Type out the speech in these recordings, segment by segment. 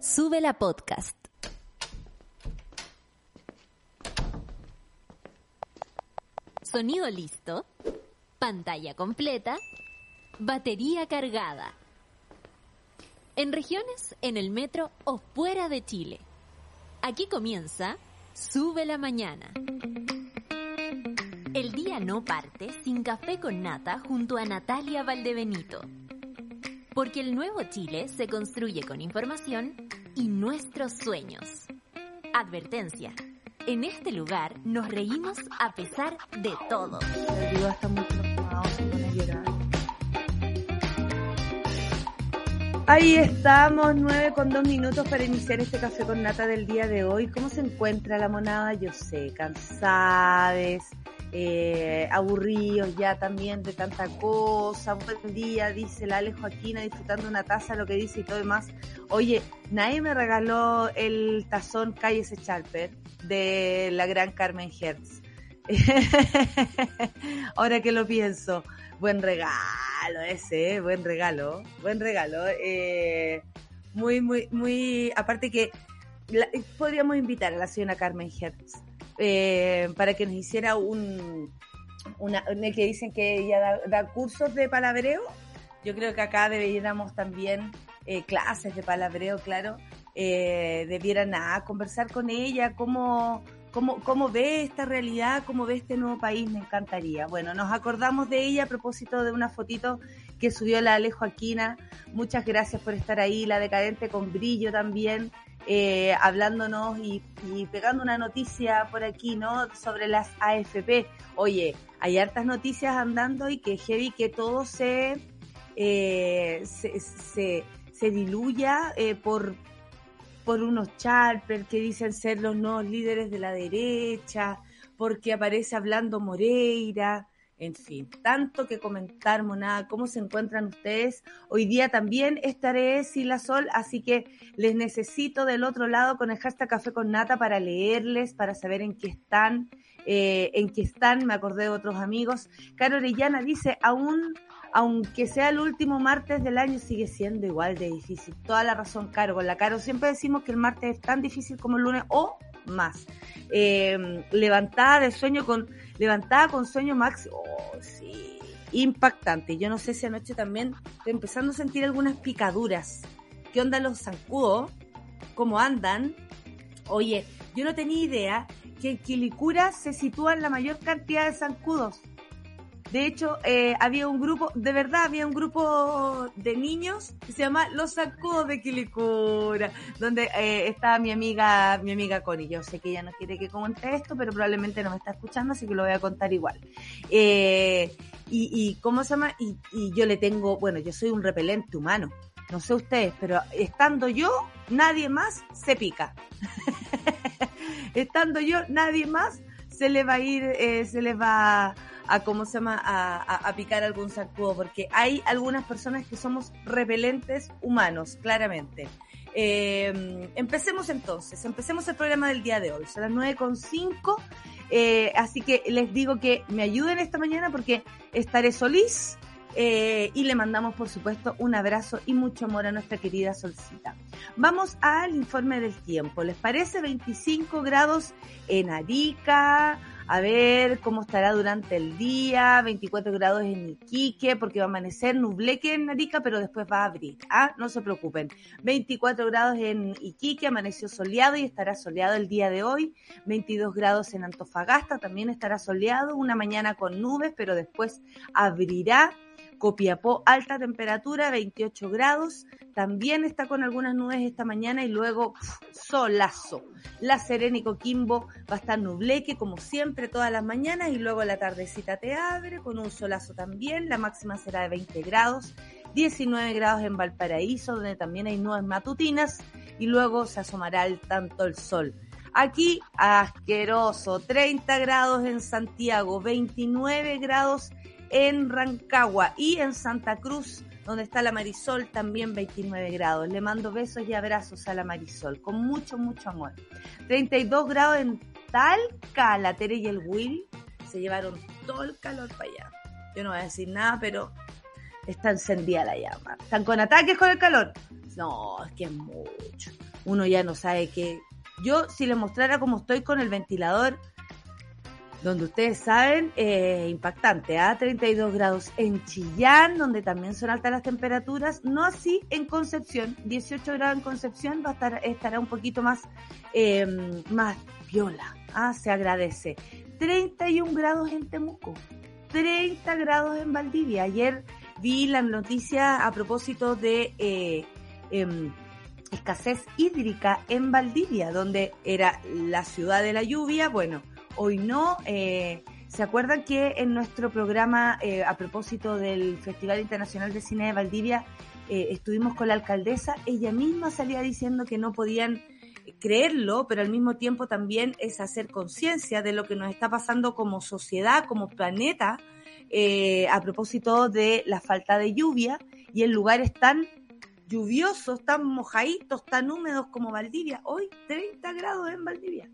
Sube la podcast. Sonido listo. Pantalla completa. Batería cargada. En regiones, en el metro o fuera de Chile. Aquí comienza Sube la mañana. El día no parte sin café con nata junto a Natalia Valdebenito. Porque el nuevo Chile se construye con información y nuestros sueños. Advertencia. En este lugar nos reímos a pesar de todo. Ahí estamos, nueve con dos minutos para iniciar este café con nata del día de hoy. ¿Cómo se encuentra la monada? Yo sé, cansades, eh, aburridos ya también de tanta cosa. Buen día, dice la Ale Joaquina, disfrutando una taza, lo que dice y todo demás. Oye, nadie me regaló el tazón Calles Charper de la gran Carmen Hertz. Ahora que lo pienso, buen regalo ese, ¿eh? buen regalo, buen regalo. Eh, muy, muy, muy, aparte que podríamos invitar a la señora Carmen Hertz eh, para que nos hiciera un, una, que dicen que ella da, cursos de palabreo. Yo creo que acá deberíamos también eh, clases de palabreo, claro. Eh, debieran a conversar con ella, cómo, cómo, cómo ve esta realidad, cómo ve este nuevo país, me encantaría. Bueno, nos acordamos de ella a propósito de una fotito que subió la Alejo Aquina. Muchas gracias por estar ahí, la decadente con brillo también eh, hablándonos y, pegando una noticia por aquí, ¿no? Sobre las AFP. Oye, hay hartas noticias andando y que heavy que todo se, eh, se, se, diluya eh, por, por unos charpers que dicen ser los nuevos líderes de la derecha, porque aparece hablando Moreira. En fin, tanto que comentar, monada. ¿Cómo se encuentran ustedes? Hoy día también estaré sin la sol, así que les necesito del otro lado con el Café con Nata para leerles, para saber en qué están, eh, en qué están. Me acordé de otros amigos. Caro Orellana dice, aún aunque sea el último martes del año, sigue siendo igual de difícil. Toda la razón, Caro. La Caro siempre decimos que el martes es tan difícil como el lunes o más. Eh, levantada de sueño con, levantada con sueño máximo. Oh, sí. Impactante. Yo no sé si anoche también estoy empezando a sentir algunas picaduras. ¿Qué onda los zancudos? ¿Cómo andan? Oye, yo no tenía idea que en Quilicura se sitúan la mayor cantidad de zancudos. De hecho, eh, había un grupo, de verdad, había un grupo de niños que se llama Los Sacudos de Quilicura, donde eh, estaba mi amiga, mi amiga Connie. Yo sé que ella no quiere que comente esto, pero probablemente no me está escuchando, así que lo voy a contar igual. Eh, y, y, ¿cómo se llama? Y, y yo le tengo, bueno, yo soy un repelente humano. No sé ustedes, pero estando yo, nadie más se pica. estando yo, nadie más se le va a ir, eh, se le va a, ¿cómo se llama?, a, picar algún sacudo, porque hay algunas personas que somos repelentes humanos, claramente. Eh, empecemos entonces, empecemos el programa del día de hoy, son las 9.5, eh, así que les digo que me ayuden esta mañana porque estaré solís eh, y le mandamos, por supuesto, un abrazo y mucho amor a nuestra querida Solcita. Vamos al informe del tiempo. ¿Les parece 25 grados en Arica? A ver cómo estará durante el día, 24 grados en Iquique, porque va a amanecer nubleque en Arica, pero después va a abrir. Ah, no se preocupen. 24 grados en Iquique, amaneció soleado y estará soleado el día de hoy. 22 grados en Antofagasta, también estará soleado. Una mañana con nubes, pero después abrirá Copiapó, alta temperatura, 28 grados. También está con algunas nubes esta mañana y luego solazo. La Serena y Coquimbo va a estar nubleque como siempre todas las mañanas y luego la tardecita te abre con un solazo también. La máxima será de 20 grados. 19 grados en Valparaíso, donde también hay nubes matutinas, y luego se asomará el tanto el sol. Aquí, asqueroso, 30 grados en Santiago, 29 grados en Rancagua y en Santa Cruz, donde está la Marisol, también 29 grados. Le mando besos y abrazos a la Marisol, con mucho, mucho amor. 32 grados en Talca, la Tere y el Will se llevaron todo el calor para allá. Yo no voy a decir nada, pero está encendida la llama. Están con ataques con el calor. No, es que es mucho. Uno ya no sabe qué. Yo, si le mostrara cómo estoy con el ventilador, donde ustedes saben, eh, impactante, a 32 grados en Chillán, donde también son altas las temperaturas, no así en Concepción, 18 grados en Concepción va a estar, estará un poquito más, eh, más viola, ah, se agradece. 31 grados en Temuco, 30 grados en Valdivia. Ayer vi la noticia a propósito de eh, em, escasez hídrica en Valdivia, donde era la ciudad de la lluvia, bueno, hoy no. Eh, ¿Se acuerdan que en nuestro programa, eh, a propósito del Festival Internacional de Cine de Valdivia, eh, estuvimos con la alcaldesa? Ella misma salía diciendo que no podían creerlo, pero al mismo tiempo también es hacer conciencia de lo que nos está pasando como sociedad, como planeta, a propósito de la falta de lluvia y en lugares tan lluviosos, tan mojaditos, tan húmedos como Valdivia. Hoy 30 grados en Valdivia.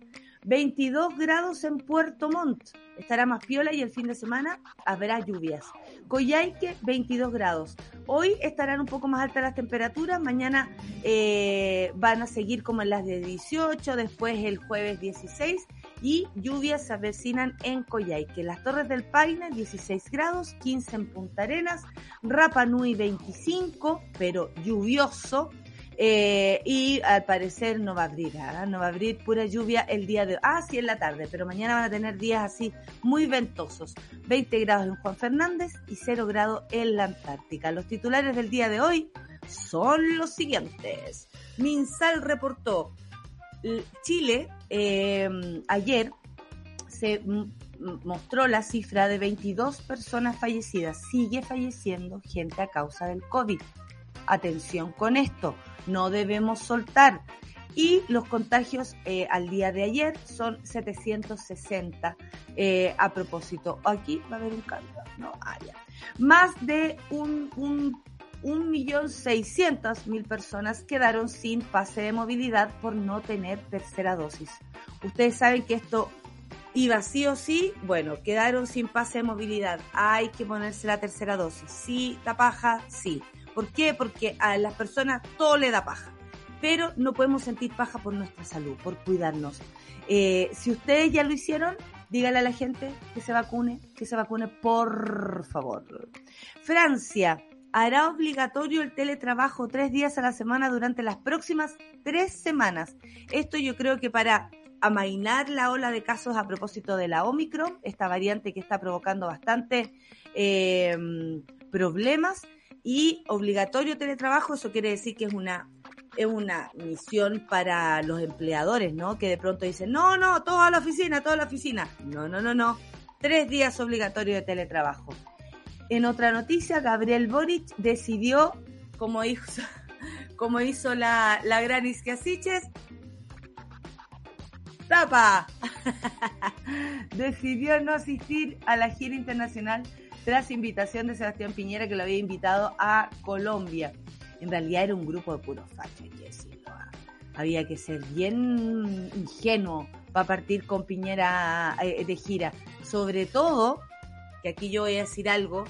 22 grados en Puerto Montt. Estará más piola y el fin de semana habrá lluvias. Coyhaique, 22 grados. Hoy estarán un poco más altas las temperaturas. Mañana eh, van a seguir como en las de 18, después el jueves 16 y lluvias se avecinan en Coyhaique. Las Torres del Paine, 16 grados, 15 en Punta Arenas, Rapa Nui 25, pero lluvioso. Eh, y al parecer no va a abrir, ¿ah? no va a abrir pura lluvia el día de hoy. Ah, sí, en la tarde, pero mañana van a tener días así muy ventosos. 20 grados en Juan Fernández y 0 grados en la Antártica. Los titulares del día de hoy son los siguientes. Minsal reportó, Chile eh, ayer se mostró la cifra de 22 personas fallecidas. Sigue falleciendo gente a causa del COVID. Atención con esto no debemos soltar. Y los contagios eh, al día de ayer son 760 eh, a propósito. Aquí va a haber un cambio, ¿no? Ah, Más de un, un, un millón seiscientos mil personas quedaron sin pase de movilidad por no tener tercera dosis. Ustedes saben que esto iba sí o sí, bueno, quedaron sin pase de movilidad. Hay que ponerse la tercera dosis. Sí, la paja, sí. ¿Por qué? Porque a las personas todo le da paja, pero no podemos sentir paja por nuestra salud, por cuidarnos. Eh, si ustedes ya lo hicieron, dígale a la gente que se vacune, que se vacune por favor. Francia hará obligatorio el teletrabajo tres días a la semana durante las próximas tres semanas. Esto yo creo que para amainar la ola de casos a propósito de la Omicron, esta variante que está provocando bastante eh, problemas y obligatorio teletrabajo, eso quiere decir que es una es una misión para los empleadores, ¿no? Que de pronto dicen, no, no, todo a la oficina, toda la oficina. No, no, no, no. Tres días obligatorio de teletrabajo. En otra noticia, Gabriel Boric decidió, como hizo, como hizo la, la gran Isquiasiches, ¡tapa! decidió no asistir a la gira internacional tras invitación de Sebastián Piñera que lo había invitado a Colombia. En realidad era un grupo de puros fachos, hay decirlo. Había que ser bien ingenuo para partir con Piñera eh, de gira. Sobre todo, que aquí yo voy a decir algo,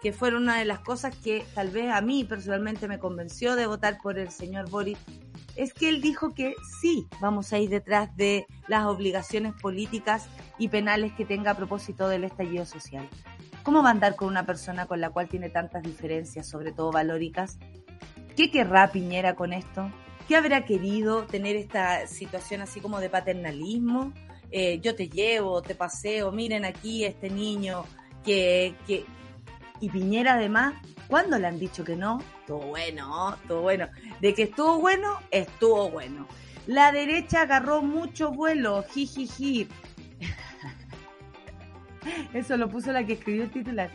que fueron una de las cosas que tal vez a mí personalmente me convenció de votar por el señor Boris, es que él dijo que sí, vamos a ir detrás de las obligaciones políticas y penales que tenga a propósito del estallido social. ¿Cómo va a andar con una persona con la cual tiene tantas diferencias, sobre todo valóricas? ¿Qué querrá Piñera con esto? ¿Qué habrá querido tener esta situación así como de paternalismo? Eh, yo te llevo, te paseo, miren aquí este niño que, que... Y Piñera además, ¿cuándo le han dicho que no? Estuvo bueno, estuvo bueno. De que estuvo bueno, estuvo bueno. La derecha agarró mucho vuelo, jijiji. Eso lo puso la que escribió el titular.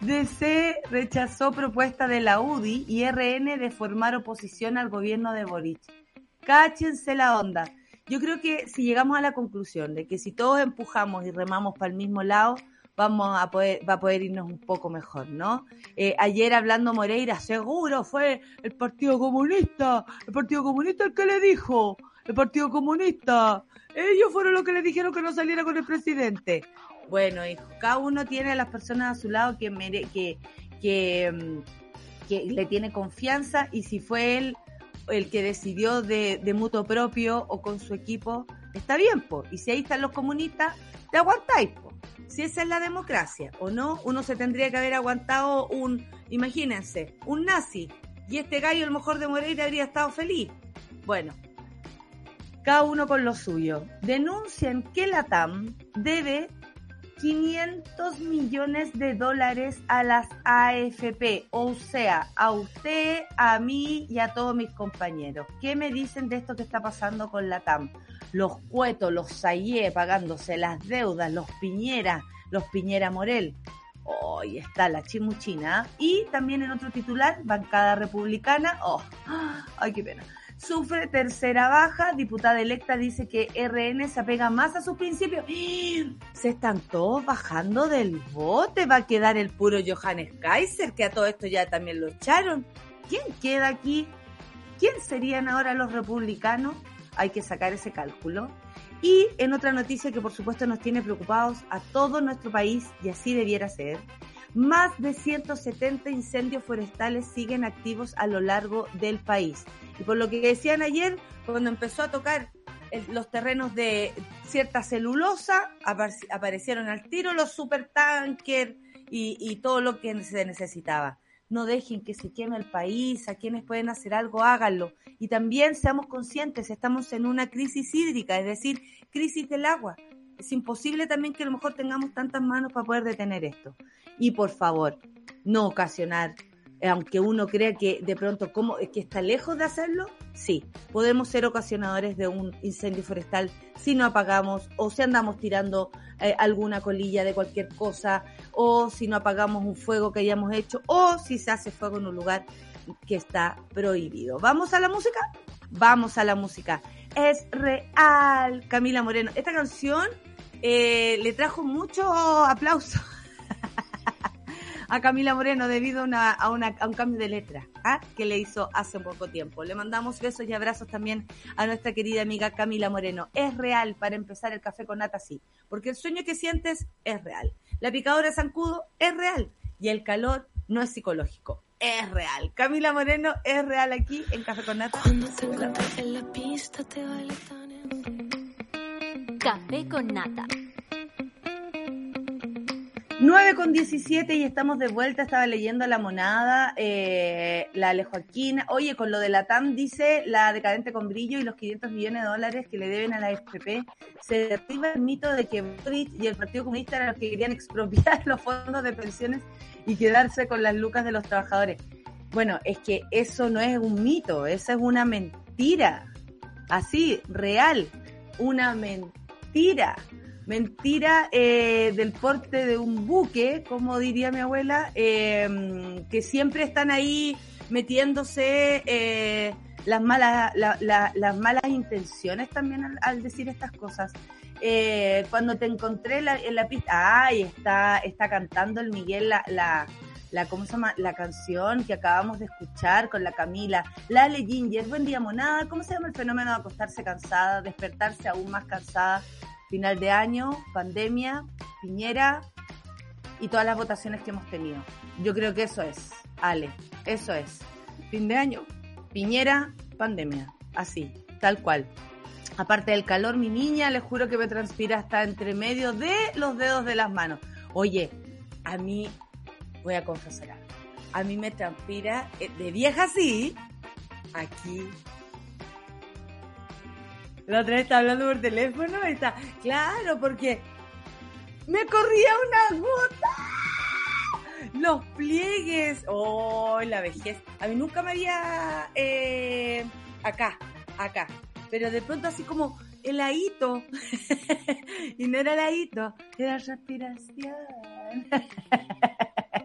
DC rechazó propuesta de la UDI y RN de formar oposición al gobierno de Boric. Cáchense la onda. Yo creo que si llegamos a la conclusión de que si todos empujamos y remamos para el mismo lado, vamos a poder, va a poder irnos un poco mejor, ¿no? Eh, ayer hablando Moreira, seguro fue el Partido Comunista, el Partido Comunista el que le dijo, el Partido Comunista, ellos fueron los que le dijeron que no saliera con el presidente. Bueno, hijo, cada uno tiene a las personas a su lado que, mere, que, que, mm, que le tiene confianza y si fue él el que decidió de, de mutuo propio o con su equipo, está bien, po. Y si ahí están los comunistas, te aguantáis, po. Si esa es la democracia o no, uno se tendría que haber aguantado un, imagínense, un nazi. Y este gallo, lo mejor de Moreira, habría estado feliz. Bueno, cada uno con lo suyo. Denuncian que la TAM debe 500 millones de dólares a las AFP, o sea, a usted, a mí y a todos mis compañeros. ¿Qué me dicen de esto que está pasando con la TAM? Los Cuetos, los Sayé pagándose las deudas, los Piñera, los Piñera Morel. Hoy está la chimuchina. Y también en otro titular, bancada republicana. Oh, ay, qué pena sufre tercera baja. Diputada electa dice que RN se apega más a sus principios. Se están todos bajando del bote. Va a quedar el puro Johannes Kaiser, que a todo esto ya también lo echaron. ¿Quién queda aquí? ¿Quién serían ahora los republicanos? Hay que sacar ese cálculo. Y en otra noticia que por supuesto nos tiene preocupados a todo nuestro país, y así debiera ser, más de 170 incendios forestales siguen activos a lo largo del país. Y por lo que decían ayer, cuando empezó a tocar los terrenos de cierta celulosa, aparecieron al tiro los supertankers y, y todo lo que se necesitaba. No dejen que se queme el país, a quienes pueden hacer algo, háganlo. Y también seamos conscientes, estamos en una crisis hídrica, es decir, crisis del agua. Es imposible también que a lo mejor tengamos tantas manos para poder detener esto. Y por favor, no ocasionar, eh, aunque uno crea que de pronto como que está lejos de hacerlo, sí, podemos ser ocasionadores de un incendio forestal si no apagamos o si andamos tirando eh, alguna colilla de cualquier cosa o si no apagamos un fuego que hayamos hecho o si se hace fuego en un lugar que está prohibido. ¿Vamos a la música? Vamos a la música. Es real, Camila Moreno. Esta canción eh, le trajo mucho aplauso a Camila Moreno debido a, un cambio de letra ¿ah? que le hizo hace poco tiempo. Le mandamos besos y abrazos también a nuestra querida amiga Camila Moreno. Es real para empezar el café con nata, sí, porque el sueño que sientes es real. La picadora de zancudo es real y el calor no es psicológico. Es real. Camila Moreno es real aquí en Café con Nata. Café con Nata. 9 con 17 y estamos de vuelta. Estaba leyendo La Monada, eh, la Alejoaquina. Oye, con lo de la TAM dice la decadente con brillo y los 500 millones de dólares que le deben a la FP. Se derriba el mito de que Boric y el Partido Comunista eran los que querían expropiar los fondos de pensiones y quedarse con las lucas de los trabajadores. Bueno, es que eso no es un mito, esa es una mentira. Así, real. Una mentira mentira. Mentira eh, del porte de un buque, como diría mi abuela, em, que siempre están ahí metiéndose eh, las malas las malas intenciones también al, decir estas cosas. Eh, cuando te encontré en la pista, ay, está, está cantando el Miguel la, la, ¿cómo se llama? La canción que acabamos de escuchar con la Camila, la Ale Ginger, buen día monada, ¿cómo se llama el fenómeno de acostarse cansada, despertarse aún más cansada? Final de año, pandemia, Piñera y todas las votaciones que hemos tenido. Yo creo que eso es, Ale, eso es. Fin de año, Piñera, pandemia, así, tal cual. Aparte del calor, mi niña, le juro que me transpira hasta entre medio de los dedos de las manos. Oye, a mí, voy a confesar a mí me transpira eh, de vieja sí, aquí la otra vez está hablando por teléfono está, claro, porque me corría una gota. Los pliegues, oh, la vejez. A mí nunca me había eh, acá, acá. Pero de pronto así como heladito. y no era heladito, era respiración.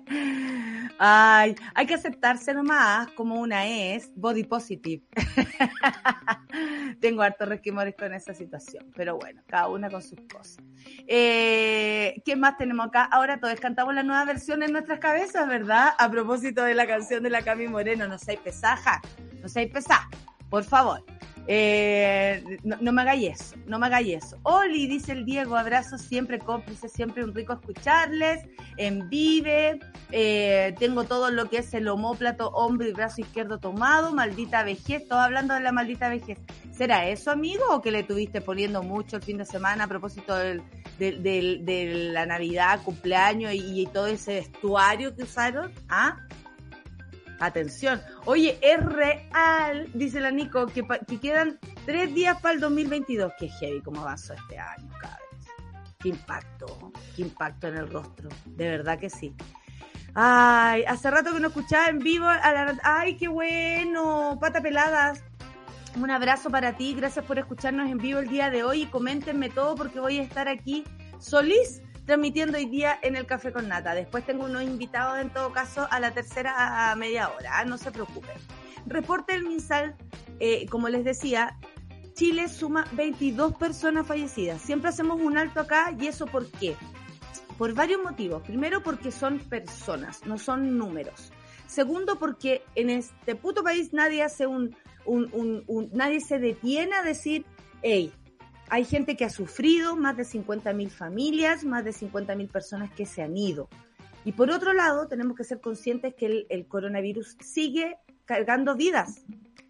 Ay, hay que aceptarse nomás como una es, body positive. Tengo hartos resquemores con esa situación, pero bueno, cada una con sus cosas. Eh, ¿Qué más tenemos acá? Ahora todos cantamos la nueva versión en nuestras cabezas, ¿verdad? A propósito de la canción de la Cami Moreno, no seáis pesaja, no seáis pesaja, por favor. Eh, no, me hagáis eso, no me hagáis eso. Oli, dice el Diego, abrazos siempre, cómplice, siempre un rico escucharles. En Vive, eh, tengo todo lo que es el homóplato, hombro y brazo izquierdo tomado, maldita vejez, todos hablando de la maldita vejez. ¿Será eso, amigo, o que le tuviste poniendo mucho el fin de semana a propósito del, de la Navidad, cumpleaños y, y todo ese vestuario que usaron? ¿Ah? Atención. Oye, es real, dice la Nico, que, que quedan tres días para el 2022. Qué heavy cómo avanzó este año, vez. Qué impacto, qué impacto en el rostro. De verdad que sí. Ay, hace rato que no escuchaba en vivo. Ay, qué bueno. Pata peladas. Un abrazo para ti. Gracias por escucharnos en vivo el día de hoy. Y coméntenme todo porque voy a estar aquí solís transmitiendo hoy día en el Café con Nata. Después tengo unos invitados en todo caso a la tercera media hora, ¿ah? no se preocupen. Reporte el MinSal, eh, como les decía, Chile suma 22 personas fallecidas. Siempre hacemos un alto acá y eso ¿por qué? Por varios motivos. Primero porque son personas, no son números. Segundo porque en este puto país nadie hace un, un, un nadie se detiene a decir, hey, hay gente que ha sufrido, más de 50.000 familias, más de 50.000 personas que se han ido. Y por otro lado, tenemos que ser conscientes que el, coronavirus sigue cargando vidas,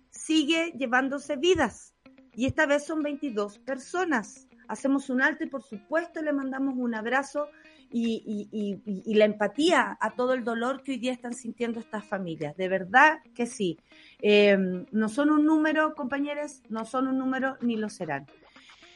sigue llevándose vidas. Y esta vez son 22 personas. Hacemos un alto y por supuesto le mandamos un abrazo y, la empatía a todo el dolor que hoy día están sintiendo estas familias. De verdad que sí. Eh, no son un número, compañeros, no son un número ni lo serán.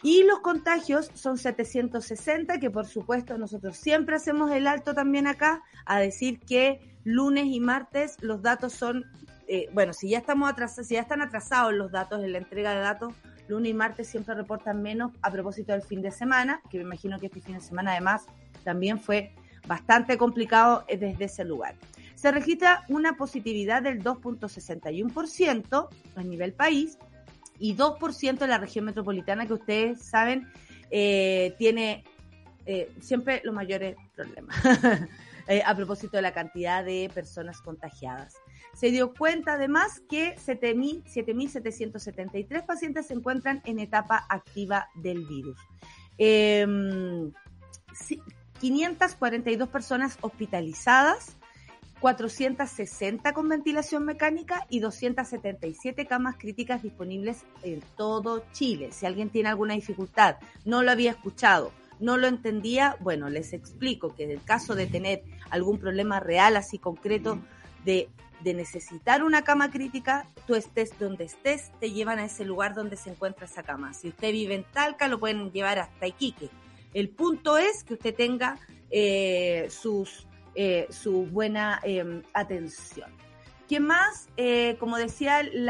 Y los contagios son 760, que por supuesto nosotros siempre hacemos el alto también acá, a decir que lunes y martes los datos son, eh, bueno, si ya estamos atrasados, si ya están atrasados los datos en la entrega de datos, lunes y martes siempre reportan menos a propósito del fin de semana, que me imagino que este fin de semana además también fue bastante complicado eh, desde ese lugar. Se registra una positividad del 2.61% a nivel país, y 2% en la región metropolitana, que ustedes saben eh, tiene eh, siempre los mayores problemas eh, a propósito de la cantidad de personas contagiadas. Se dio cuenta además que 7.773 pacientes se encuentran en etapa activa del virus. 542 em, personas hospitalizadas 460 con ventilación mecánica y 277 camas críticas disponibles en todo Chile. Si alguien tiene alguna dificultad, no lo había escuchado, no lo entendía, bueno, les explico que en el caso de tener algún problema real, así concreto, de, de necesitar una cama crítica, tú estés donde estés, te llevan a ese lugar donde se encuentra esa cama. Si usted vive en Talca, lo pueden llevar hasta Iquique. El punto es que usted tenga eh, sus eh, su buena em, atención. ¿Qué más? Eh, como decía, el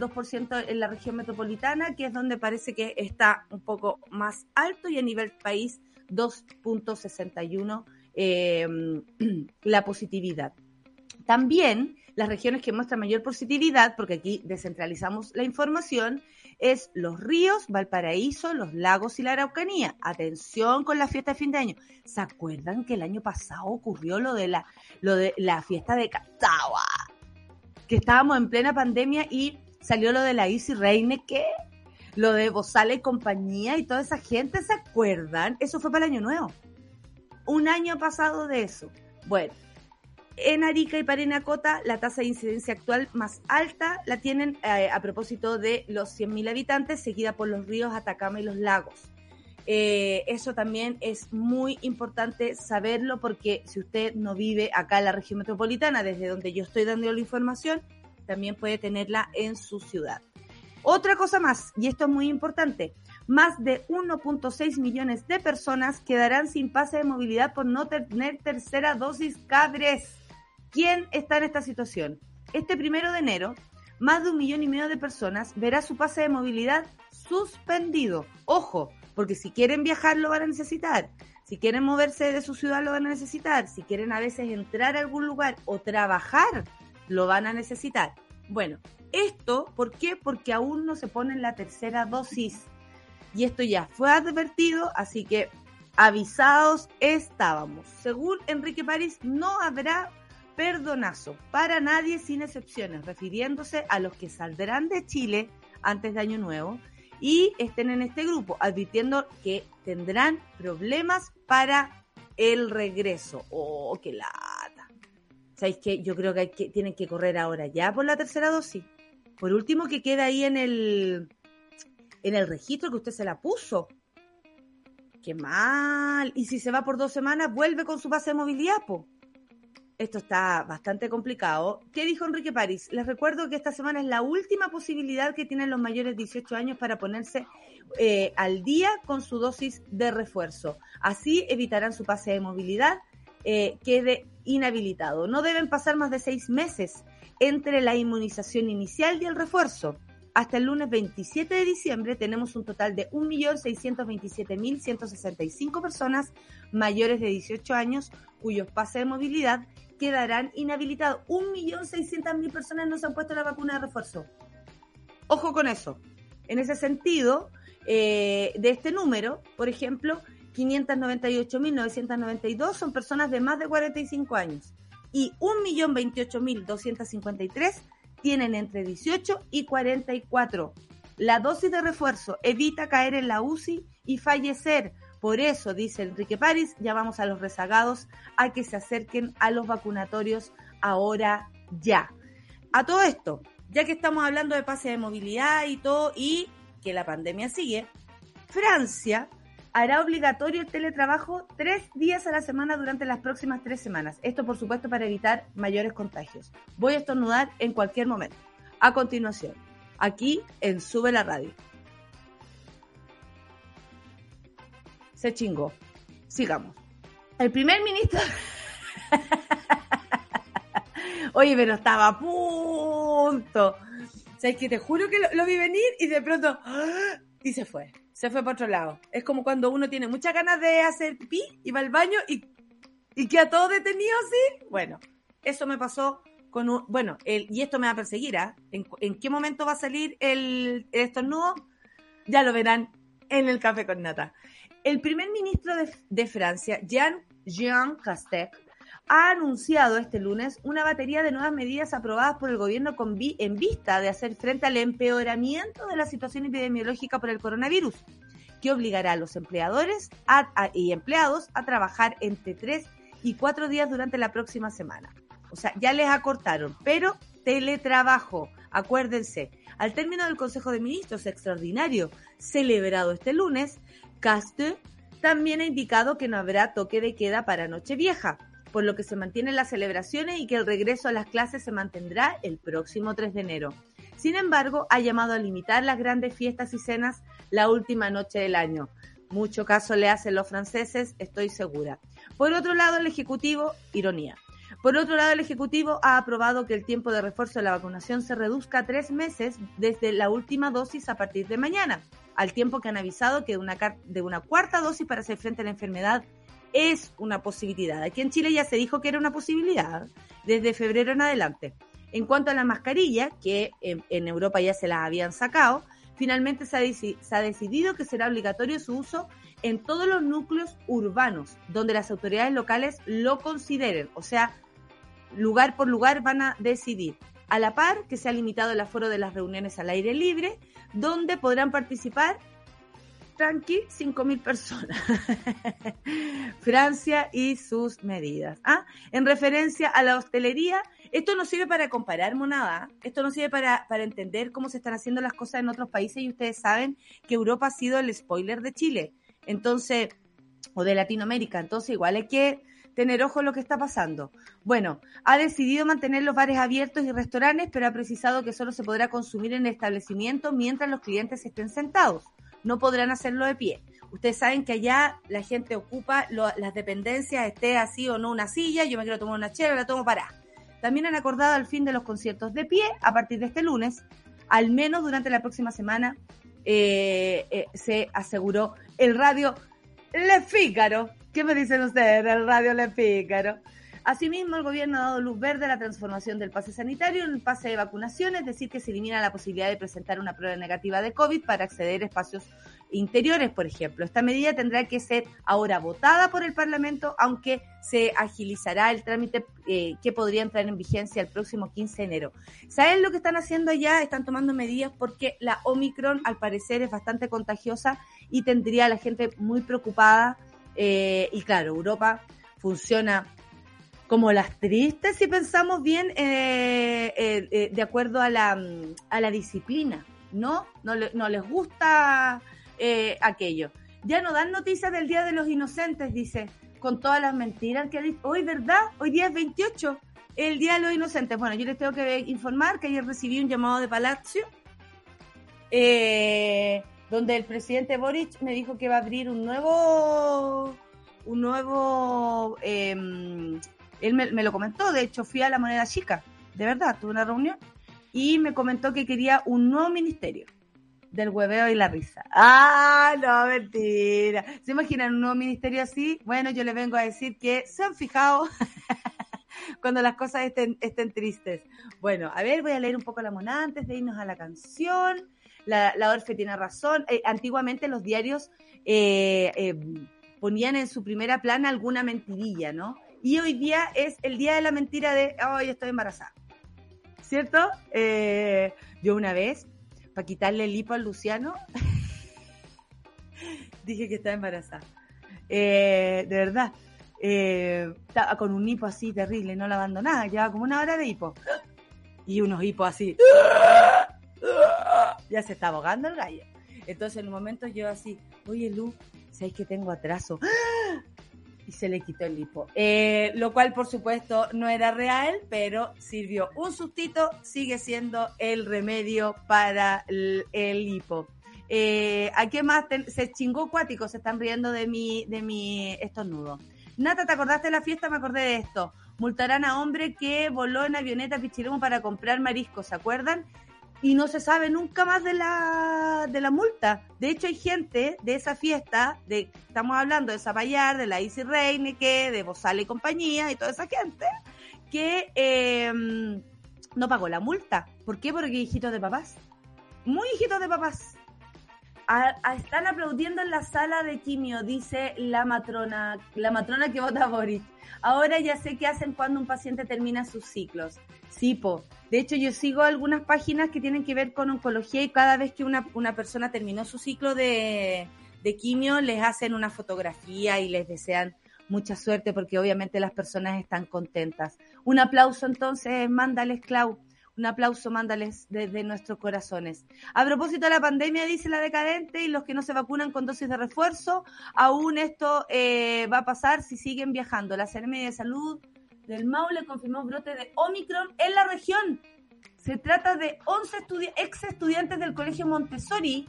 2% en la región metropolitana, que es donde parece que está un poco más alto y a nivel país 2.61 em, la positividad. También las regiones que muestran mayor positividad, porque aquí descentralizamos la información, es los ríos, Valparaíso, los lagos y la Araucanía. Atención con la fiesta de fin de año. ¿Se acuerdan que el año pasado ocurrió lo de la, lo de fiesta de Catagua? Que estábamos en plena pandemia y salió lo de la Isi Reine, ¿qué? Lo de Bozala y compañía y toda esa gente, ¿se acuerdan? Eso fue para el año nuevo. Un año pasado de eso. Bueno, en Arica y Parinacota, la tasa de incidencia actual más alta la tienen eh, a propósito de los 100.000 habitantes, seguida por los ríos Atacama y los lagos. Eh, eso también es muy importante saberlo porque si usted no vive acá en la región metropolitana, desde donde yo estoy dando la información, también puede tenerla en su ciudad. Otra cosa más, y esto es muy importante, más de 1.6 millones de personas quedarán sin pase de movilidad por no tener tercera dosis cabres. ¿Quién está en esta situación? Este primero de enero, más de un millón y medio de personas verá su pase de movilidad suspendido. Ojo, porque si quieren viajar lo van a necesitar. Si quieren moverse de su ciudad lo van a necesitar. Si quieren a veces entrar a algún lugar o trabajar, lo van a necesitar. Bueno, esto, ¿por qué? Porque aún no se pone la tercera dosis. Y esto ya fue advertido, así que avisados estábamos. Según Enrique París, no habrá perdonazo para nadie sin excepciones, refiriéndose a los que saldrán de Chile antes de Año Nuevo y estén en este grupo, advirtiendo que tendrán problemas para el regreso. ¡Oh, qué lata! ¿Sabéis qué? Yo creo que, hay que tienen que correr ahora ya por la tercera dosis. Por último, que queda ahí en el, en el registro que usted se la puso. ¡Qué mal! Y si se va por dos semanas, vuelve con su base de movilidad, po esto está bastante complicado. ¿Qué dijo Enrique París? Les recuerdo que esta semana es la última posibilidad que tienen los mayores de 18 años para ponerse eh, al día con su dosis de refuerzo. Así evitarán su pase de movilidad eh, quede inhabilitado. No deben pasar más de seis meses entre la inmunización inicial y el refuerzo. Hasta el lunes 27 de diciembre tenemos un total de 1.627.165 personas mayores de 18 años cuyos pases de movilidad quedarán inhabilitados. 1.600.000 personas no se han puesto la vacuna de refuerzo. Ojo con eso. En ese sentido, eh, de este número, por ejemplo, 598.992 son personas de más de 45 años y 1.028.253 tienen entre 18 y 44. La dosis de refuerzo evita caer en la UCI y fallecer por eso, dice Enrique París, llamamos a los rezagados a que se acerquen a los vacunatorios ahora ya. A todo esto, ya que estamos hablando de pase de movilidad y todo, y que la pandemia sigue, Francia hará obligatorio el teletrabajo tres días a la semana durante las próximas tres semanas. Esto, por supuesto, para evitar mayores contagios. Voy a estornudar en cualquier momento. A continuación, aquí en Sube la Radio. Se chingó. Sigamos. El primer ministro... Oye, pero estaba a punto. O sea, es que te juro que lo, vi venir y de pronto... Y se fue. Se fue para otro lado. Es como cuando uno tiene muchas ganas de hacer pipí y va al baño y, y queda todo detenido así. Bueno, eso me pasó con un... Bueno, el, y esto me va a perseguir, ¿ah? ¿En, ¿En, qué momento va a salir el, el estornudo? Ya lo verán en el café con nata. El primer ministro de, Francia, Jean, Jean Castex, ha anunciado este lunes una batería de nuevas medidas aprobadas por el gobierno con en vista de hacer frente al empeoramiento de la situación epidemiológica por el coronavirus, que obligará a los empleadores y empleados a trabajar entre tres y cuatro días durante la próxima semana. O sea, ya les acortaron, pero teletrabajo, acuérdense, al término del Consejo de Ministros extraordinario celebrado este lunes, Caste también ha indicado que no habrá toque de queda para Nochevieja, por lo que se mantienen las celebraciones y que el regreso a las clases se mantendrá el próximo 3 de enero. Sin embargo, ha llamado a limitar las grandes fiestas y cenas la última noche del año. Mucho caso le hacen los franceses, estoy segura. Por otro lado, el Ejecutivo, ironía. Por otro lado, el Ejecutivo ha aprobado que el tiempo de refuerzo de la vacunación se reduzca a tres meses desde la última dosis a partir de mañana al tiempo que han avisado que una, de una cuarta dosis para hacer frente a la enfermedad es una posibilidad. Aquí en Chile ya se dijo que era una posibilidad desde febrero en adelante. En cuanto a la mascarilla, que en, Europa ya se las habían sacado, finalmente se ha, se ha decidido que será obligatorio su uso en todos los núcleos urbanos, donde las autoridades locales lo consideren. O sea, lugar por lugar van a decidir. A la par que se ha limitado el aforo de las reuniones al aire libre donde podrán participar tranqui 5.000 personas. Francia y sus medidas. ¿ah? En referencia a la hostelería, esto no sirve para comparar monada, esto no sirve para, para entender cómo se están haciendo las cosas en otros países y ustedes saben que Europa ha sido el spoiler de Chile, entonces, o de Latinoamérica, entonces igual hay que tener ojo en lo que está pasando. Bueno, ha decidido mantener los bares abiertos y restaurantes, pero ha precisado que solo se podrá consumir en el establecimiento mientras los clientes estén sentados. No podrán hacerlo de pie. Ustedes saben que allá la gente ocupa las dependencias, esté así o no una silla, yo me quiero tomar una chela, la tomo para. También han acordado el fin de los conciertos de pie a partir de este lunes, al menos durante la próxima semana, eh, eh, se aseguró el radio Le Fígaro ¿Qué me dicen ustedes del Radio Le Pícaro? Asimismo, el gobierno ha dado luz verde a la transformación del pase sanitario en el pase de vacunación, es decir, que se elimina la posibilidad de presentar una prueba negativa de COVID para acceder a espacios interiores, por ejemplo. Esta medida tendrá que ser ahora votada por el Parlamento, aunque se agilizará el trámite eh, que podría entrar en vigencia el próximo 15 de enero. ¿Saben lo que están haciendo allá? Están tomando medidas porque la Omicron, al parecer, es bastante contagiosa y tendría a la gente muy preocupada. Eh, y claro, Europa funciona como las tristes si pensamos bien eh, de acuerdo a la, a la disciplina, ¿no? No, no les gusta aquello. Ya no dan noticias del Día de los Inocentes, dice, con todas las mentiras que hoy, ¿verdad? Hoy día es 28, el Día de los Inocentes. Bueno, yo les tengo que informar que ayer recibí un llamado de Palacio, donde el presidente Boric me dijo que va a abrir un nuevo, un nuevo em, él me, lo comentó, de hecho fui a la moneda chica, de verdad, tuve una reunión y me comentó que quería un nuevo ministerio del hueveo y la risa. Ah, no, mentira. ¿Se imaginan un nuevo ministerio así? Bueno, yo le vengo a decir que se han fijado cuando las cosas estén, tristes. Bueno, a ver, voy a leer un poco la moneda antes de irnos a la canción. La, la Orfe tiene razón. Eh, antiguamente los diarios eh, eh, ponían en su primera plana alguna mentirilla, ¿no? y hoy día es el día de la mentira de, hoy estoy embarazada. ¿Cierto? Yo una vez, para quitarle el hipo al Luciano, dije que estaba embarazada. Eh, de verdad. Eh, estaba con un hipo así terrible, no la abandonaba, llevaba como una hora de hipo. Y unos hipos así. ya se está ahogando el gallo. Entonces en un momento yo así, oye Lu, ¿sabes que tengo atraso? Y se le quitó el lipo. Eh, lo cual, por supuesto, no era real, pero sirvió. Un sustito sigue siendo el remedio para el, lipo. Eh, ¿A qué más? se chingó cuático, se están riendo de mi, de mi estornudo. Nata, ¿te acordaste de la fiesta? Me acordé de esto. Multarán a hombre que voló en avioneta Pichilemu para comprar mariscos, ¿se acuerdan? Y no se sabe nunca más de la, de la multa. De hecho, hay gente de esa fiesta, de estamos hablando de Zapallar, de la Easy que de Bozal y compañía y toda esa gente, que em, no pagó la multa. ¿Por qué? Porque hijitos de papás. Muy hijitos de papás. Están aplaudiendo en la sala de quimio, dice la matrona, la matrona que vota Boris. Ahora ya sé qué hacen cuando un paciente termina sus ciclos. Sí, po. De hecho, yo sigo algunas páginas que tienen que ver con oncología y cada vez que una, una persona terminó su ciclo de, de quimio, les hacen una fotografía y les desean mucha suerte porque obviamente las personas están contentas. Un aplauso entonces, mándales, Clau. Un aplauso, mándales desde nuestros corazones. A propósito de la pandemia, dice la decadente, y los que no se vacunan con dosis de refuerzo, aún esto eh, va a pasar si siguen viajando. La Seremia de Salud del Maule confirmó brote de Omicron en la región. Se trata de 11 ex estudiantes del Colegio Montessori.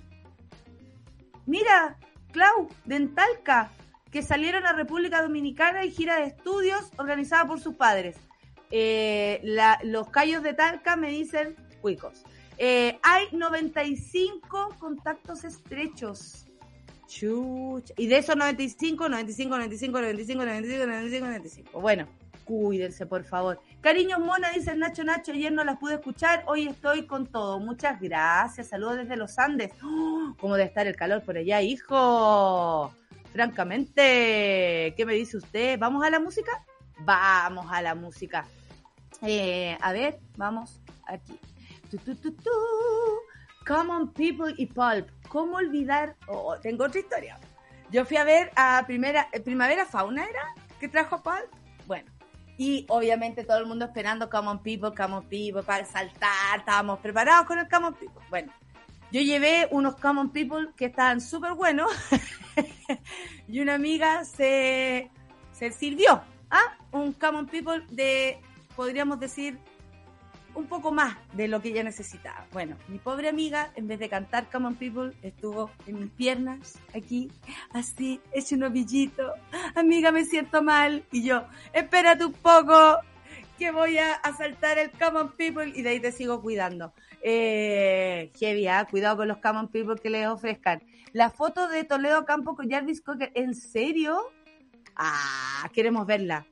Mira, Clau, de Talca, que salieron a República Dominicana y gira de estudios organizada por sus padres. Eh, los callos de Talca me dicen cuicos. Eh, hay 95 contactos estrechos. Y de esos 95, 95, 95, 95, 95, 95, 95. Bueno, cuídense, por favor. Cariños Mona, dice Nacho Nacho, ayer no las pude escuchar, hoy estoy con todo. Muchas gracias, saludos desde los Andes. ¡Oh! ¿Cómo debe estar el calor por allá, hijo? Francamente, ¿qué me dice usted? ¿Vamos a la música? Vamos a la música. Eh, a ver, vamos aquí. Common People y Pulp. ¿Cómo olvidar? Oh, tengo otra historia. Yo fui a ver a primera, eh, Primavera Fauna, ¿era? que trajo Pulp? Bueno, y obviamente todo el mundo esperando Come on People, Come on People, para saltar, estábamos preparados con el Come on People. Bueno, yo llevé unos Come on People que estaban súper buenos y una amiga se, se sirvió ¿ah? un Come on People de, podríamos decir, un poco más de lo que ella necesitaba. Bueno, mi pobre amiga, en vez de cantar Come on People, estuvo en mis piernas, aquí, así, hecho un ovillito. Amiga, me siento mal. Y yo, espérate un poco, que voy a asaltar el Come on People y de ahí te sigo cuidando. Eh, heavy, ¿ah? cuidado con los Come on People que les ofrezcan. La foto de Toledo Campo con Jarvis Cocker, ¿en serio? Ah, queremos verla.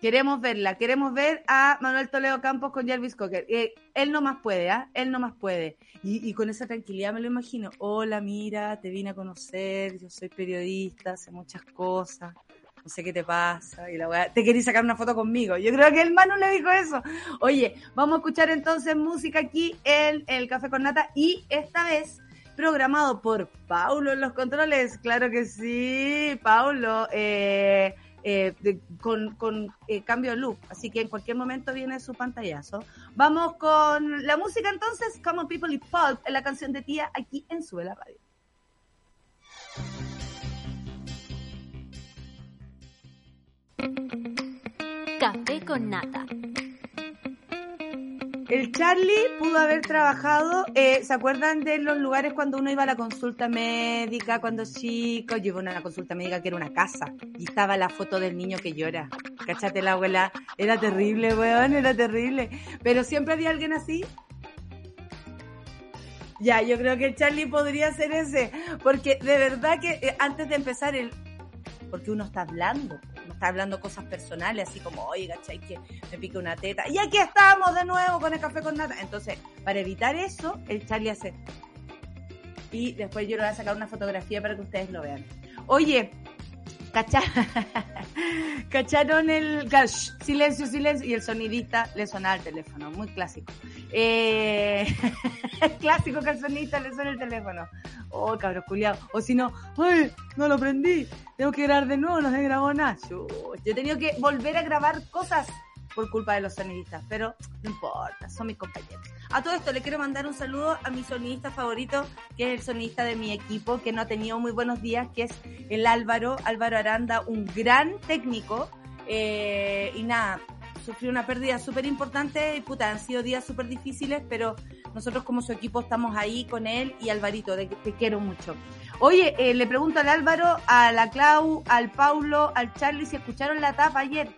Queremos verla, queremos ver a Manuel Toledo Campos con Jarvis Cocker. Eh, él no más puede, ¿ah? Él no más puede. Y, con esa tranquilidad me lo imagino. Hola, mira, te vine a conocer, yo soy periodista, sé muchas cosas, no sé qué te pasa. Y la weá, te quería sacar una foto conmigo. Yo creo que el Manu le dijo eso. Oye, vamos a escuchar entonces música aquí en el Café con Nata y esta vez programado por Paulo en los controles. Claro que sí, Paulo. Eh, eh, con, eh, cambio de look. Así que en cualquier momento viene su pantallazo. Vamos con la música entonces, Common People y Pulp, la canción de tía aquí en Sube la Radio. Café con nata. El Charlie pudo haber trabajado, eh, ¿se acuerdan de los lugares cuando uno iba a la consulta médica, cuando chico? Yo iba a una consulta médica que era una casa y estaba la foto del niño que llora. Cáchate la abuela, era terrible, weón, era terrible. Pero siempre había alguien así. Ya, yo creo que el Charlie podría ser ese, porque de verdad que eh, antes de empezar el... Porque uno está hablando, uno está hablando cosas personales, así como, oiga, chay, que me pique una teta. Y aquí estamos de nuevo con el café con nata. Entonces, para evitar eso, el Charlie hace. Y después yo le voy a sacar una fotografía para que ustedes lo vean. Oye, ¿cacharon el. Silencio, silencio. Y el sonidista le sonaba el teléfono. Muy clásico. Eh... clásico que el sonidista le suena el teléfono. Oh, cabros culiados. O si no, ¡ay! No lo prendí. Tengo que grabar de nuevo, no se grabó nada. Yo he tenido que volver a grabar cosas por culpa de los sonidistas, pero no importa, son mis compañeros. A todo esto le quiero mandar un saludo a mi sonidista favorito, que es el sonidista de mi equipo, que no ha tenido muy buenos días, que es el Álvaro, Álvaro Aranda, un gran técnico. Eh, y nada, sufrió una pérdida súper importante y puta, han sido días súper difíciles, pero nosotros como su equipo estamos ahí con él y Alvarito, que te quiero mucho. Oye, eh, le pregunto al Álvaro, a la Clau, al Paulo, al Charlie si escucharon la tapa ayer.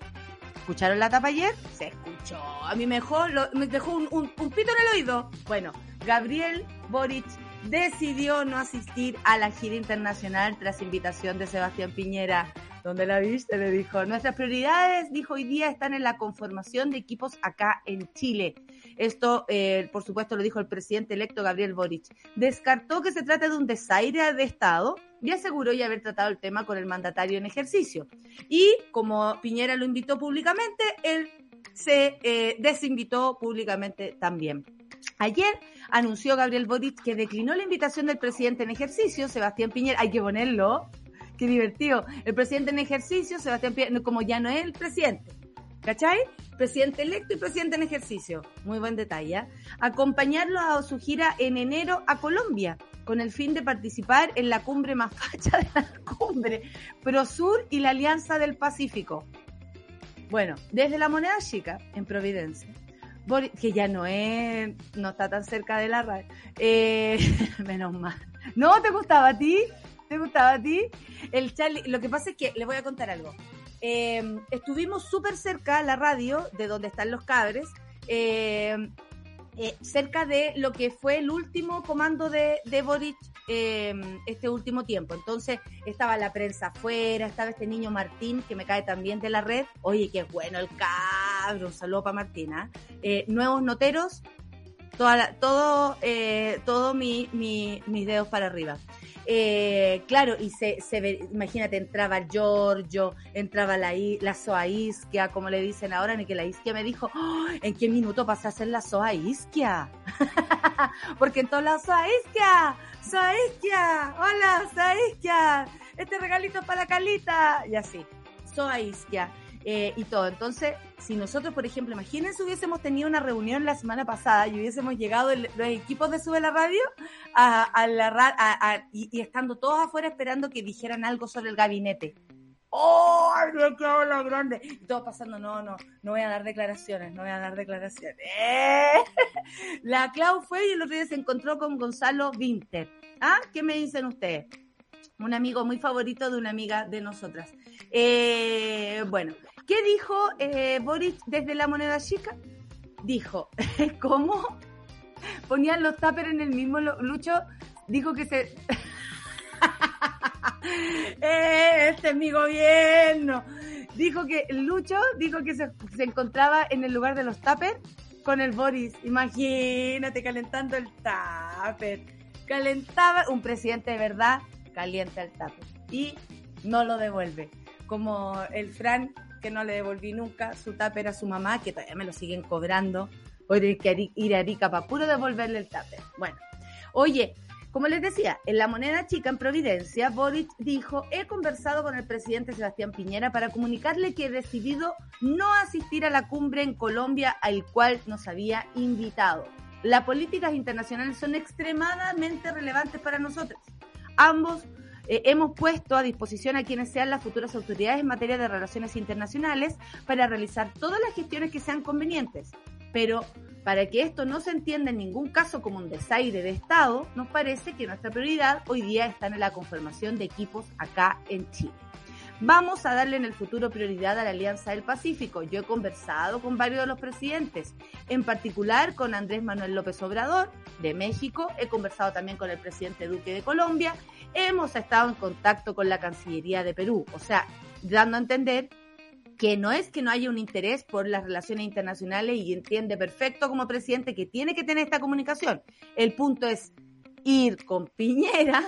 ¿Escucharon la tapa ayer? Se escuchó. A mí mejor me dejó un, un, un, pito en el oído. Bueno, Gabriel Boric decidió no asistir a la gira internacional tras invitación de Sebastián Piñera. ¿Dónde la viste? Le dijo. Nuestras prioridades, dijo hoy día, están en la conformación de equipos acá en Chile. Esto, eh, por supuesto, lo dijo el presidente electo Gabriel Boric. Descartó que se trate de un desaire de Estado y aseguró ya haber tratado el tema con el mandatario en ejercicio. Y como Piñera lo invitó públicamente, él se eh, desinvitó públicamente también. Ayer anunció Gabriel Boric que declinó la invitación del presidente en ejercicio, Sebastián Piñera. Hay que ponerlo. Qué divertido. El presidente en ejercicio, Sebastián Piñera, como ya no es el presidente. ¿Cachai? Presidente electo y presidente en ejercicio. Muy buen detalle. ¿eh? Acompañarlo a su gira en enero a Colombia, con el fin de participar en la cumbre más facha de la cumbre, Prosur y la Alianza del Pacífico. Bueno, desde la moneda chica, en Providencia, que ya no es, no está tan cerca de la radio. Eh, menos mal. ¿No te gustaba a ti? ¿Te gustaba a ti? El Charlie, lo que pasa es que les voy a contar algo. Eh, estuvimos súper cerca la radio, de donde están los cabres, eh, eh, cerca de lo que fue el último comando de, de Boric eh, este último tiempo. Entonces estaba la prensa afuera, estaba este niño Martín, que me cae también de la red. Oye, qué bueno el cabro, un saludo para Martina. Eh, nuevos noteros, todo, eh, mi, mis dedos para arriba. Eh, claro, y se, se ve, imagínate, entraba Giorgio, entraba la, la Soa Isquia, como le dicen ahora, ni que la Isquia me dijo, oh, ¿en qué minuto pasé a ser la Soa Isquia? Porque en todos lados Soa Isquia, Soa Isquia, hola, Soa Isquia, este regalito es para la Calita, y así, Soa Isquia. Eh, y todo. Entonces, si nosotros, por ejemplo, imagínense hubiésemos tenido una reunión la semana pasada y hubiésemos llegado los equipos de Sube la Radio a, la a, y, estando todos afuera esperando que dijeran algo sobre el gabinete. ¡Oh! ¡Me quedo la grande! Y todos pasando, no, no, no voy a dar declaraciones, no voy a dar declaraciones. ¡Eh! La Clau fue y el otro día se encontró con Gonzalo Winter. ¿Ah? ¿Qué me dicen ustedes? Un amigo muy favorito de una amiga de nosotras. Eh, bueno, ¿Qué dijo eh, Boris desde la moneda chica? Dijo, ¿cómo? Ponían los tuppers en el mismo lucho. Dijo que se... este es mi gobierno. dijo que Lucho dijo que se, encontraba en el lugar de los tapers con el Boris. Imagínate calentando el tupper. Calentaba un presidente de verdad, calienta el tupper. Y no lo devuelve. Como el Fran, que no le devolví nunca su tupper a su mamá, que todavía me lo siguen cobrando. Voy que ir a Arica para puro devolverle el tupper. Bueno, oye, como les decía, en la moneda chica en Providencia, Boric dijo, he conversado con el presidente Sebastián Piñera para comunicarle que he decidido no asistir a la cumbre en Colombia al cual nos había invitado. Las políticas internacionales son extremadamente relevantes para nosotros. Ambos eh, hemos puesto a disposición a quienes sean las futuras autoridades en materia de relaciones internacionales para realizar todas las gestiones que sean convenientes. Pero para que esto no se entienda en ningún caso como un desaire de Estado, nos parece que nuestra prioridad hoy día está en la conformación de equipos acá en Chile. Vamos a darle en el futuro prioridad a la Alianza del Pacífico. Yo he conversado con varios de los presidentes, en particular con Andrés Manuel López Obrador de México, he conversado también con el presidente Duque de Colombia, hemos estado en contacto con la Cancillería de Perú, o sea, dando a entender que no es que no haya un interés por las relaciones internacionales y entiende perfecto como presidente que tiene que tener esta comunicación. El punto es ir con Piñera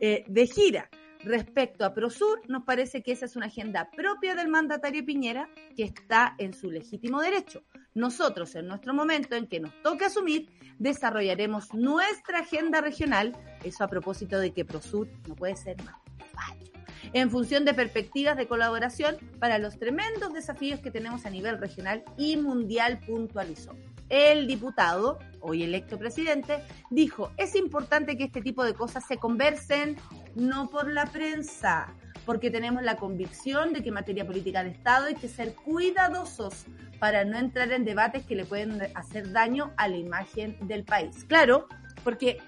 eh, de gira. Respecto a Prosur, nos parece que esa es una agenda propia del mandatario Piñera que está en su legítimo derecho. Nosotros, en nuestro momento en que nos toque asumir, desarrollaremos nuestra agenda regional, eso a propósito de que Prosur no puede ser más en función de perspectivas de colaboración para los tremendos desafíos que tenemos a nivel regional y mundial, puntualizó. El diputado, hoy electo presidente, dijo, es importante que este tipo de cosas se conversen no por la prensa, porque tenemos la convicción de que en materia política de Estado hay que ser cuidadosos para no entrar en debates que le pueden hacer daño a la imagen del país. Claro, porque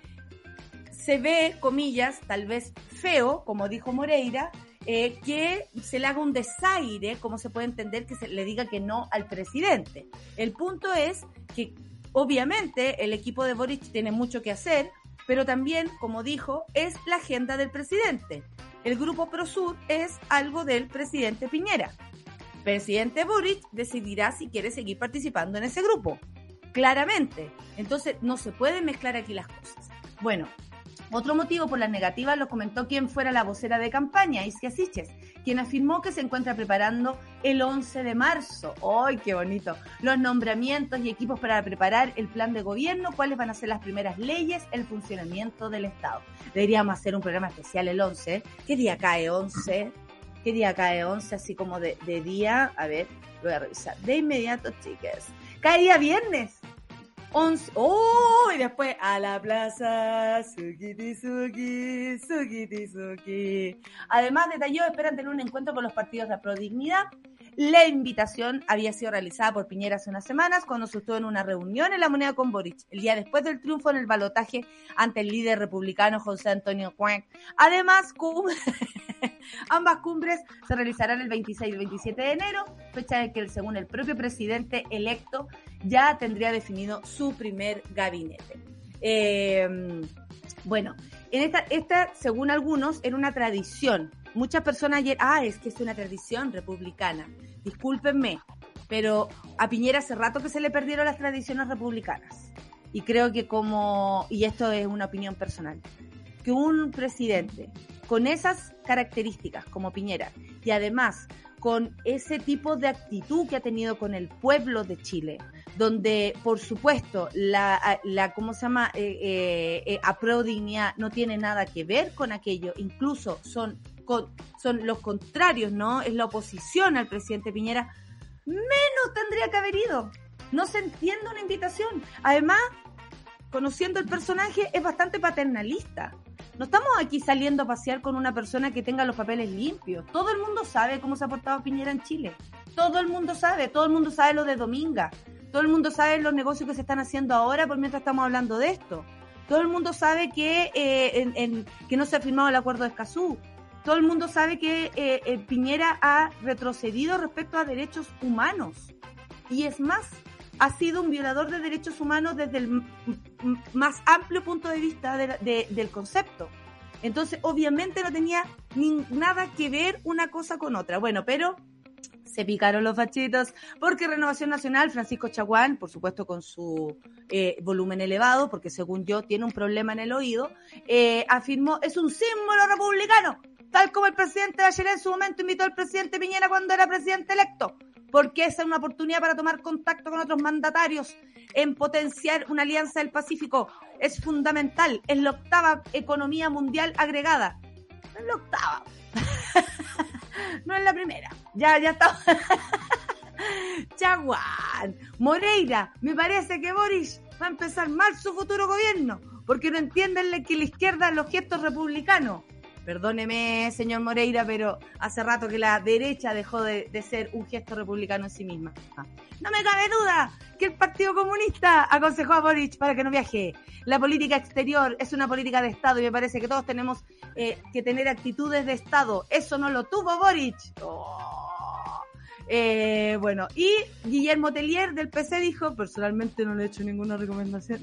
se ve, comillas, tal vez feo, como dijo Moreira, eh, que se le haga un desaire, como se puede entender que se le diga que no al presidente. El punto es que obviamente el equipo de Boric tiene mucho que hacer, pero también, como dijo, es la agenda del presidente. El grupo Prosur es algo del presidente Piñera. Presidente Boric decidirá si quiere seguir participando en ese grupo. Claramente. Entonces, no se pueden mezclar aquí las cosas. Bueno, otro motivo por las negativas lo comentó quien fuera la vocera de campaña, Iskia Siches, quien afirmó que se encuentra preparando el 11 de marzo. ¡Ay, qué bonito! Los nombramientos y equipos para preparar el plan de gobierno, cuáles van a ser las primeras leyes, el funcionamiento del Estado. Deberíamos hacer un programa especial el 11. ¿Qué día cae 11? ¿Qué día cae 11? Así como de, de día. A ver, voy a revisar. De inmediato, chicas. Cae viernes. 11. ¡Oh! Y después a la plaza. Sukiti Suki, Sukiti Suki. Además, detalló, esperan tener un encuentro con los partidos de la Prodignidad. La invitación había sido realizada por Piñera hace unas semanas cuando se estuvo en una reunión en la moneda con Boric, el día después del triunfo en el balotaje ante el líder republicano José Antonio Cuenc. Además, ambas cumbres se realizarán el 26 y el 27 de enero, fecha en que, según el propio presidente electo, ya tendría definido su primer gabinete. Em, bueno, en esta, esta, según algunos, era una tradición. Muchas personas ayer, ah, es que es una tradición republicana. Discúlpenme, pero a Piñera hace rato que se le perdieron las tradiciones republicanas. Y creo que como, y esto es una opinión personal, que un presidente con esas características como Piñera y además con ese tipo de actitud que ha tenido con el pueblo de Chile, donde por supuesto la, la ¿cómo se llama? Eh, eh, eh no tiene nada que ver con aquello, incluso son, son los contrarios, ¿no? Es la oposición al presidente Piñera, menos tendría que haber ido. No se entiende una invitación. Además, conociendo el personaje, es bastante paternalista. No estamos aquí saliendo a pasear con una persona que tenga los papeles limpios. Todo el mundo sabe cómo se ha portado Piñera en Chile. Todo el mundo sabe, todo el mundo sabe lo de Dominga. Todo el mundo sabe los negocios que se están haciendo ahora por mientras estamos hablando de esto. Todo el mundo sabe que, eh, que no se ha firmado el acuerdo de Escazú. Todo el mundo sabe que eh, eh, Piñera ha retrocedido respecto a derechos humanos. Y es más, ha sido un violador de derechos humanos desde el más amplio punto de vista del concepto. Entonces, obviamente no tenía ni nada que ver una cosa con otra. Bueno, pero Se picaron los fachitos porque Renovación Nacional, Francisco Chaguán, por supuesto con su eh, volumen elevado, porque según yo tiene un problema en el oído, eh, afirmó, es un símbolo republicano, tal como el presidente Bachelet en su momento invitó al presidente Piñera cuando era presidente electo, porque esa es una oportunidad para tomar contacto con otros mandatarios, en potenciar una alianza del Pacífico. Es fundamental, es la octava economía mundial agregada. Es la octava. no es la primera. Ya, ya está. Chaguán. Moreira, me parece que Boris va a empezar mal su futuro gobierno, porque no entienden que la izquierda los gestos republicanos. Perdóneme, señor Moreira, pero hace rato que la derecha dejó de, ser un gesto republicano en sí misma. No me cabe duda que el Partido Comunista aconsejó a Boric para que no viaje. La política exterior es una política de Estado y me parece que todos tenemos eh, que tener actitudes de Estado. Eso no lo tuvo Boric. Oh. Eh, bueno, y Guillermo Tellier del PC dijo, personalmente no le he hecho ninguna recomendación.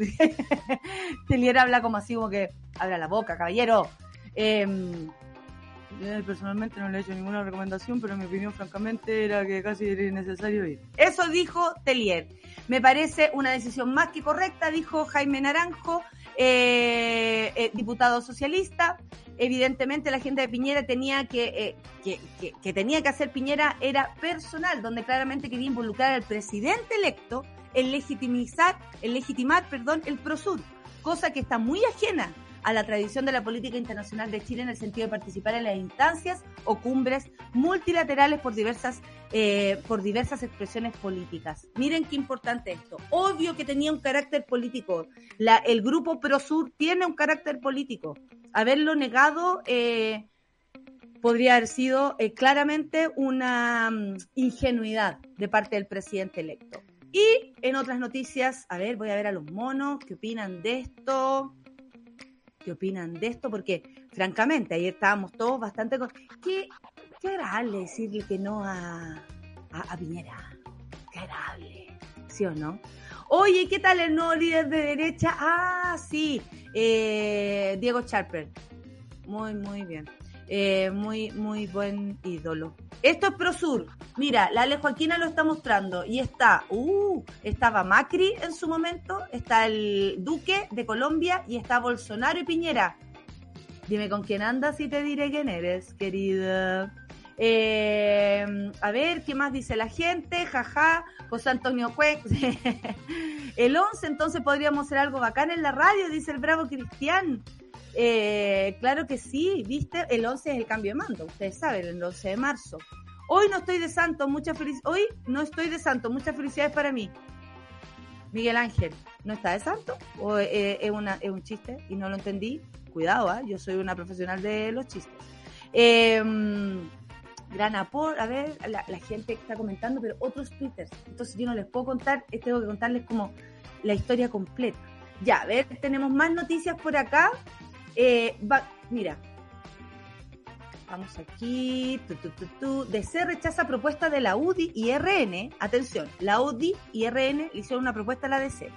Tellier habla como así, como que abra la boca, caballero. Eh, personalmente no le he hecho ninguna recomendación, pero mi opinión francamente era que casi era innecesario ir. Eso dijo Tellier. Me parece una decisión más que correcta, dijo Jaime Naranjo, eh, eh, diputado socialista. Evidentemente la agenda de Piñera tenía que, eh, que, tenía que hacer Piñera era personal, donde claramente quería involucrar al presidente electo en legitimizar, en legitimar, perdón, el Prosur, cosa que está muy ajena a la tradición de la política internacional de Chile en el sentido de participar en las instancias o cumbres multilaterales por diversas, eh, por diversas expresiones políticas. Miren qué importante esto. Obvio que tenía un carácter político. El grupo Prosur tiene un carácter político. Haberlo negado eh, podría haber sido eh, claramente una um, ingenuidad de parte del presidente electo. Y en otras noticias, a ver, voy a ver a los monos, ¿qué opinan de esto? Qué opinan de esto, porque francamente ayer estábamos todos bastante... Con... Qué, qué agradable decirle que no a, a, Piñera. Qué agradable, ¿sí o no? Oye, ¿qué tal el nuevo líder de derecha? Ah, sí, eh, Diego Charper. Muy, muy bien. Eh, muy, muy buen ídolo. Esto es Prosur. Mira, la Ale Joaquina lo está mostrando. Y está, uh, estaba Macri en su momento, está el Duque de Colombia y está Bolsonaro y Piñera. Dime con quién andas y te diré quién eres, querida. Eh, a ver, ¿qué más dice la gente? Jaja, José Antonio Cuex. el 11, entonces podríamos hacer algo bacán en la radio, dice el bravo Cristian. Eh, claro que sí, viste, el 11 es el cambio de mando, ustedes saben, el 11 de marzo. Hoy no estoy de santo, mucha felicidad. Hoy no estoy de santo, muchas felicidades para mí. Miguel Ángel, ¿no está de santo? ¿O eh, es, una, es un chiste y no lo entendí? Cuidado, ¿eh? yo soy una profesional de los chistes. Eh, gran aporte, a ver, la, la, gente está comentando, pero otros twitters. Entonces yo no les puedo contar, eh, tengo que contarles como la historia completa. Ya, a ver, tenemos más noticias por acá. Eh, mira, vamos aquí. DC rechaza propuesta de la UDI y RN. Atención, la UDI y RN hicieron una propuesta a la DC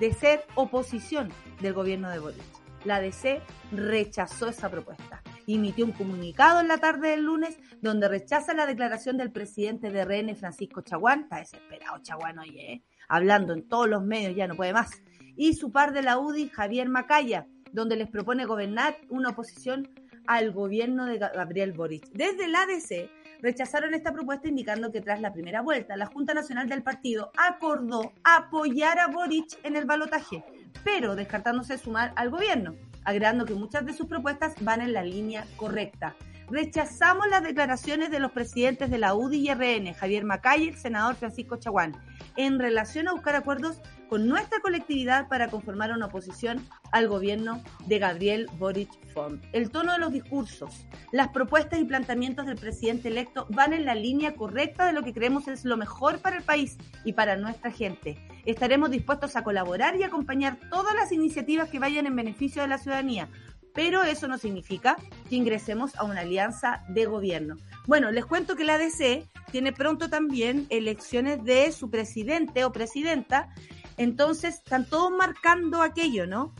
de ser oposición del gobierno de Boric. La DC rechazó esa propuesta. Emitió un comunicado en la tarde del lunes donde rechaza la declaración del presidente de RN, Francisco Chaguán. Está desesperado Chaguán, oye, ¿eh? hablando en todos los medios, ya no puede más. Y su par de la UDI, Javier Macaya, donde les propone gobernar una oposición al gobierno de Gabriel Boric. Desde el ADC rechazaron esta propuesta indicando que tras la primera vuelta la Junta Nacional del Partido acordó apoyar a Boric en el balotaje, pero descartándose sumar al gobierno, agregando que muchas de sus propuestas van en la línea correcta. Rechazamos las declaraciones de los presidentes de la UDI y RN, Javier Macay y el senador Francisco Chaguán, en relación a buscar acuerdos con nuestra colectividad para conformar una oposición al gobierno de Gabriel Boric Font. El tono de los discursos, las propuestas y planteamientos del presidente electo van en la línea correcta de lo que creemos es lo mejor para el país y para nuestra gente. Estaremos dispuestos a colaborar y acompañar todas las iniciativas que vayan en beneficio de la ciudadanía, pero eso no significa que ingresemos a una alianza de gobierno. Bueno, les cuento que la ADC tiene pronto también elecciones de su presidente o presidenta entonces, están todos marcando aquello, ¿no?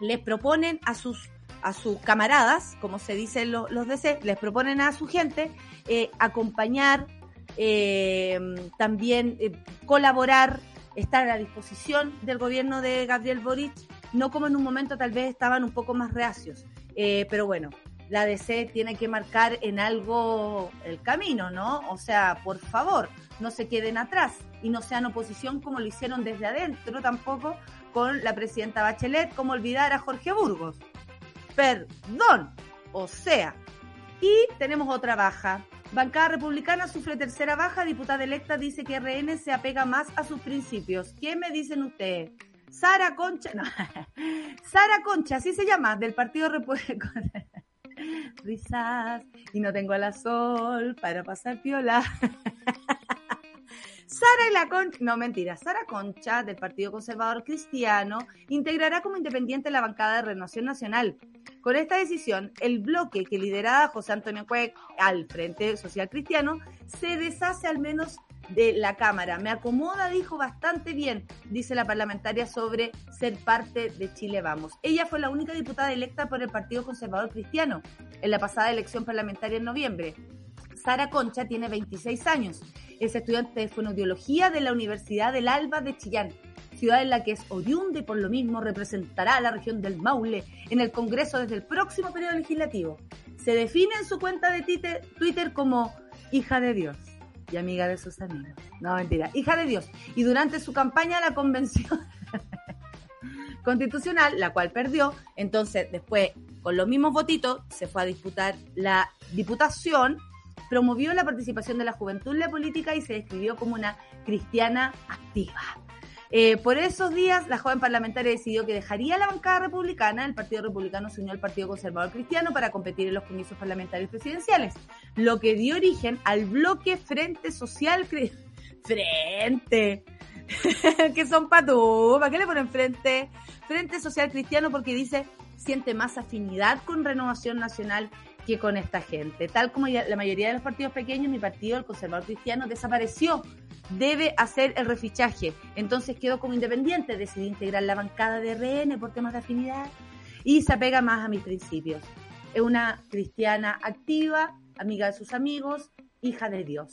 Les proponen a sus a sus camaradas, como se dicen los, los DC, les proponen a su gente eh, acompañar eh, también eh, colaborar, estar a la disposición del gobierno de Gabriel Boric, no como en un momento tal vez estaban un poco más reacios. Pero bueno, la DC tiene que marcar en algo el camino, ¿no? O sea, por favor, no se queden atrás y no sean oposición como lo hicieron desde adentro tampoco con la presidenta Bachelet, como olvidar a Jorge Burgos. Perdón. O sea, y tenemos otra baja. Bancada Republicana sufre tercera baja. Diputada electa dice que RN se apega más a sus principios. ¿Qué me dicen ustedes? Sara Concha, no. Sara Concha, así se llama, del Partido Republicano. Risas, y no tengo a la para pasar piola. Sara y la Concha, no mentira, Sara Concha del Partido Conservador Cristiano integrará como independiente la bancada de Renovación Nacional. Con esta decisión, el bloque que lideraba José Antonio Cuec al Frente Social Cristiano se deshace al menos de la Cámara. Me acomoda, dijo bastante bien, dice la parlamentaria, sobre ser parte de Chile Vamos. Ella fue la única diputada electa por el Partido Conservador Cristiano en la pasada elección parlamentaria en noviembre. Sara Concha tiene 26 años. Es estudiante de fonoaudiología de la Universidad del Alba de Chillán, ciudad en la que es oriunda y por lo mismo representará a la región del Maule en el Congreso desde el próximo periodo legislativo. Se define en su cuenta de Twitter como hija de Dios y amiga de sus amigos. No, mentira, hija de Dios. Y durante su campaña a la convención constitucional, la cual perdió, entonces después, con los mismos votitos, se fue a disputar la diputación, promovió la participación de la juventud en la política y se describió como una cristiana activa. Eh, por esos días, la joven parlamentaria decidió que dejaría la bancada republicana. El Partido Republicano se unió al Partido Conservador Cristiano para competir en los comicios parlamentarios presidenciales, lo que dio origen al bloque Frente Social Frente. que son patú. ¿Para qué le ponen frente? Frente Social Cristiano porque dice siente más afinidad con Renovación Nacional que con esta gente. Tal como la mayoría de los partidos pequeños, mi partido, el Conservador Cristiano, desapareció debe hacer el refichaje. Entonces quedó como independiente, decidí integrar la bancada de RN por temas de afinidad y se apega más a mis principios. Es una cristiana activa, amiga de sus amigos, hija de Dios.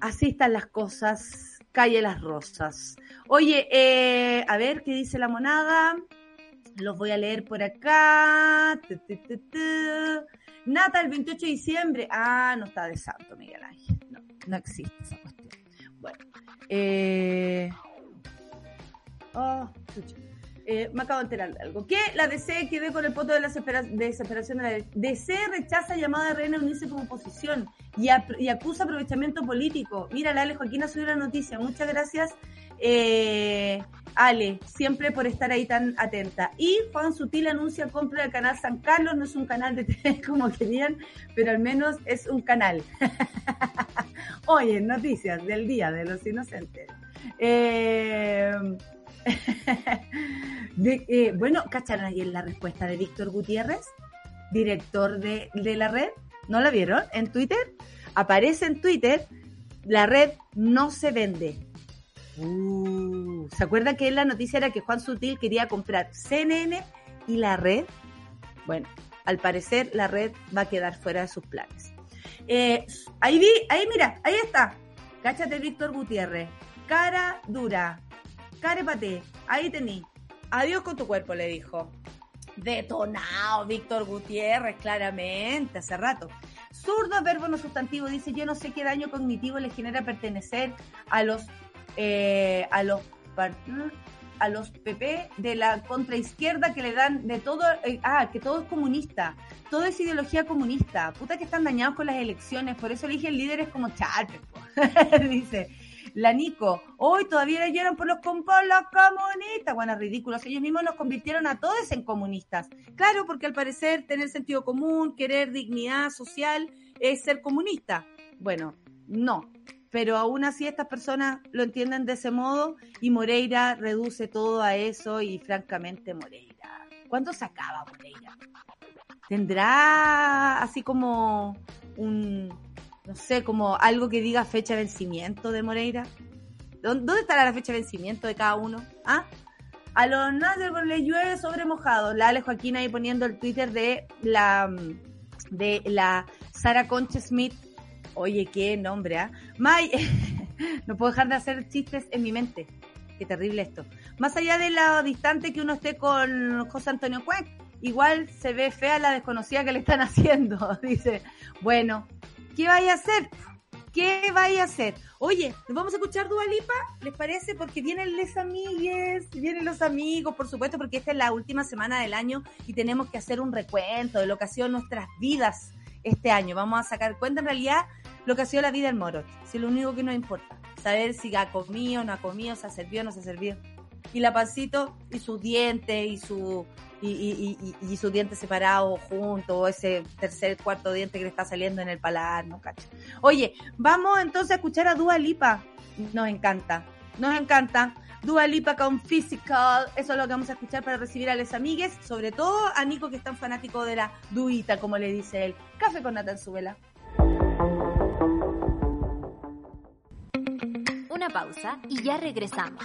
Así están las cosas. Calle las rosas. Oye, eh, a ver qué dice la monada. Los voy a leer por acá. Nata, el 28 de diciembre. Ah, no está de santo, Miguel Ángel no existe esa cuestión. Bueno, eh, oh, eh, me acabo de enterar de algo. ¿Qué? La DC que con el voto de la desesperación de la DC rechaza llamada de Reina unirse como oposición y, y, acusa aprovechamiento político. Mira, Ale Joaquín ha subido la noticia. Muchas gracias eh, Ale, siempre por estar ahí tan atenta. Y Juan Sutil anuncia compra del canal San Carlos, no es un canal de TV como querían, pero al menos es un canal. Oye, noticias del Día de los Inocentes. Eh, eh, bueno, ¿cacharon ahí en la respuesta de Víctor Gutiérrez, director de, de la red? ¿No la vieron? En Twitter. Aparece en Twitter, la red no se vende Uh, ¿Se acuerda que la noticia era que Juan Sutil quería comprar CNN y la red? Bueno, al parecer la red va a quedar fuera de sus planes. Eh, ahí vi, ahí mira, ahí está. Cáchate Víctor Gutiérrez. Cara dura. Carepate. Ahí tení. Adiós con tu cuerpo, le dijo. Detonado, Víctor Gutiérrez, claramente, hace rato. Zurdo, verbo no sustantivo, dice, yo no sé qué daño cognitivo le genera pertenecer a los eh, a los a los PP de la contraizquierda que le dan de todo, eh, ah, que todo es comunista, todo es ideología comunista, puta que están dañados con las elecciones, por eso eligen líderes como Chávez, dice. La Nico, hoy todavía lloran por los, por los comunistas. Bueno, ridículos. Ellos mismos nos convirtieron a todos en comunistas. Claro, porque al parecer tener sentido común, querer dignidad social, es ser comunista. Bueno, no pero aún así estas personas lo entienden de ese modo y Moreira reduce todo a eso y francamente Moreira, ¿cuándo se acaba Moreira? ¿Tendrá así como un, no sé, como algo que diga fecha de vencimiento de Moreira? ¿Dónde estará la fecha de vencimiento de cada uno? ¿Ah? A los Nader le llueve sobre mojado. La Ale Joaquín ahí poniendo el Twitter de la de la Sara Concha Smith Oye, qué nombre, ¿ah? May, no puedo dejar de hacer chistes en mi mente. Qué terrible esto. Más allá de lo distante que uno esté con José Antonio Cuenc, igual se ve fea la desconocida que le están haciendo. Dice, bueno, ¿qué vaya a hacer? ¿Qué vaya a hacer? Oye, ¿nos vamos a escuchar Dualipa? ¿Les parece? Porque vienen les amigues, vienen los amigos, por supuesto, porque esta es la última semana del año y tenemos que hacer un recuento de lo que ha sido nuestras vidas este año. Vamos a sacar cuenta en realidad lo que ha sido la vida del moro. Si es lo único que nos importa. Saber si ha comido, no ha comido, se ha servido, no se ha. Y la pancito y sus dientes y su y, y, sus dientes separados juntos, o ese tercer, cuarto diente que le está saliendo en el paladar, ¿no? Cacho. Oye, vamos entonces a escuchar a Dua Lipa. Nos encanta, nos encanta. Dua Lipa con Physical, eso es lo que vamos a escuchar para recibir a los amigues, sobre todo a Nico que es tan fanático de la duita, como le dice él. Café con nata en su vela. Una pausa y ya regresamos.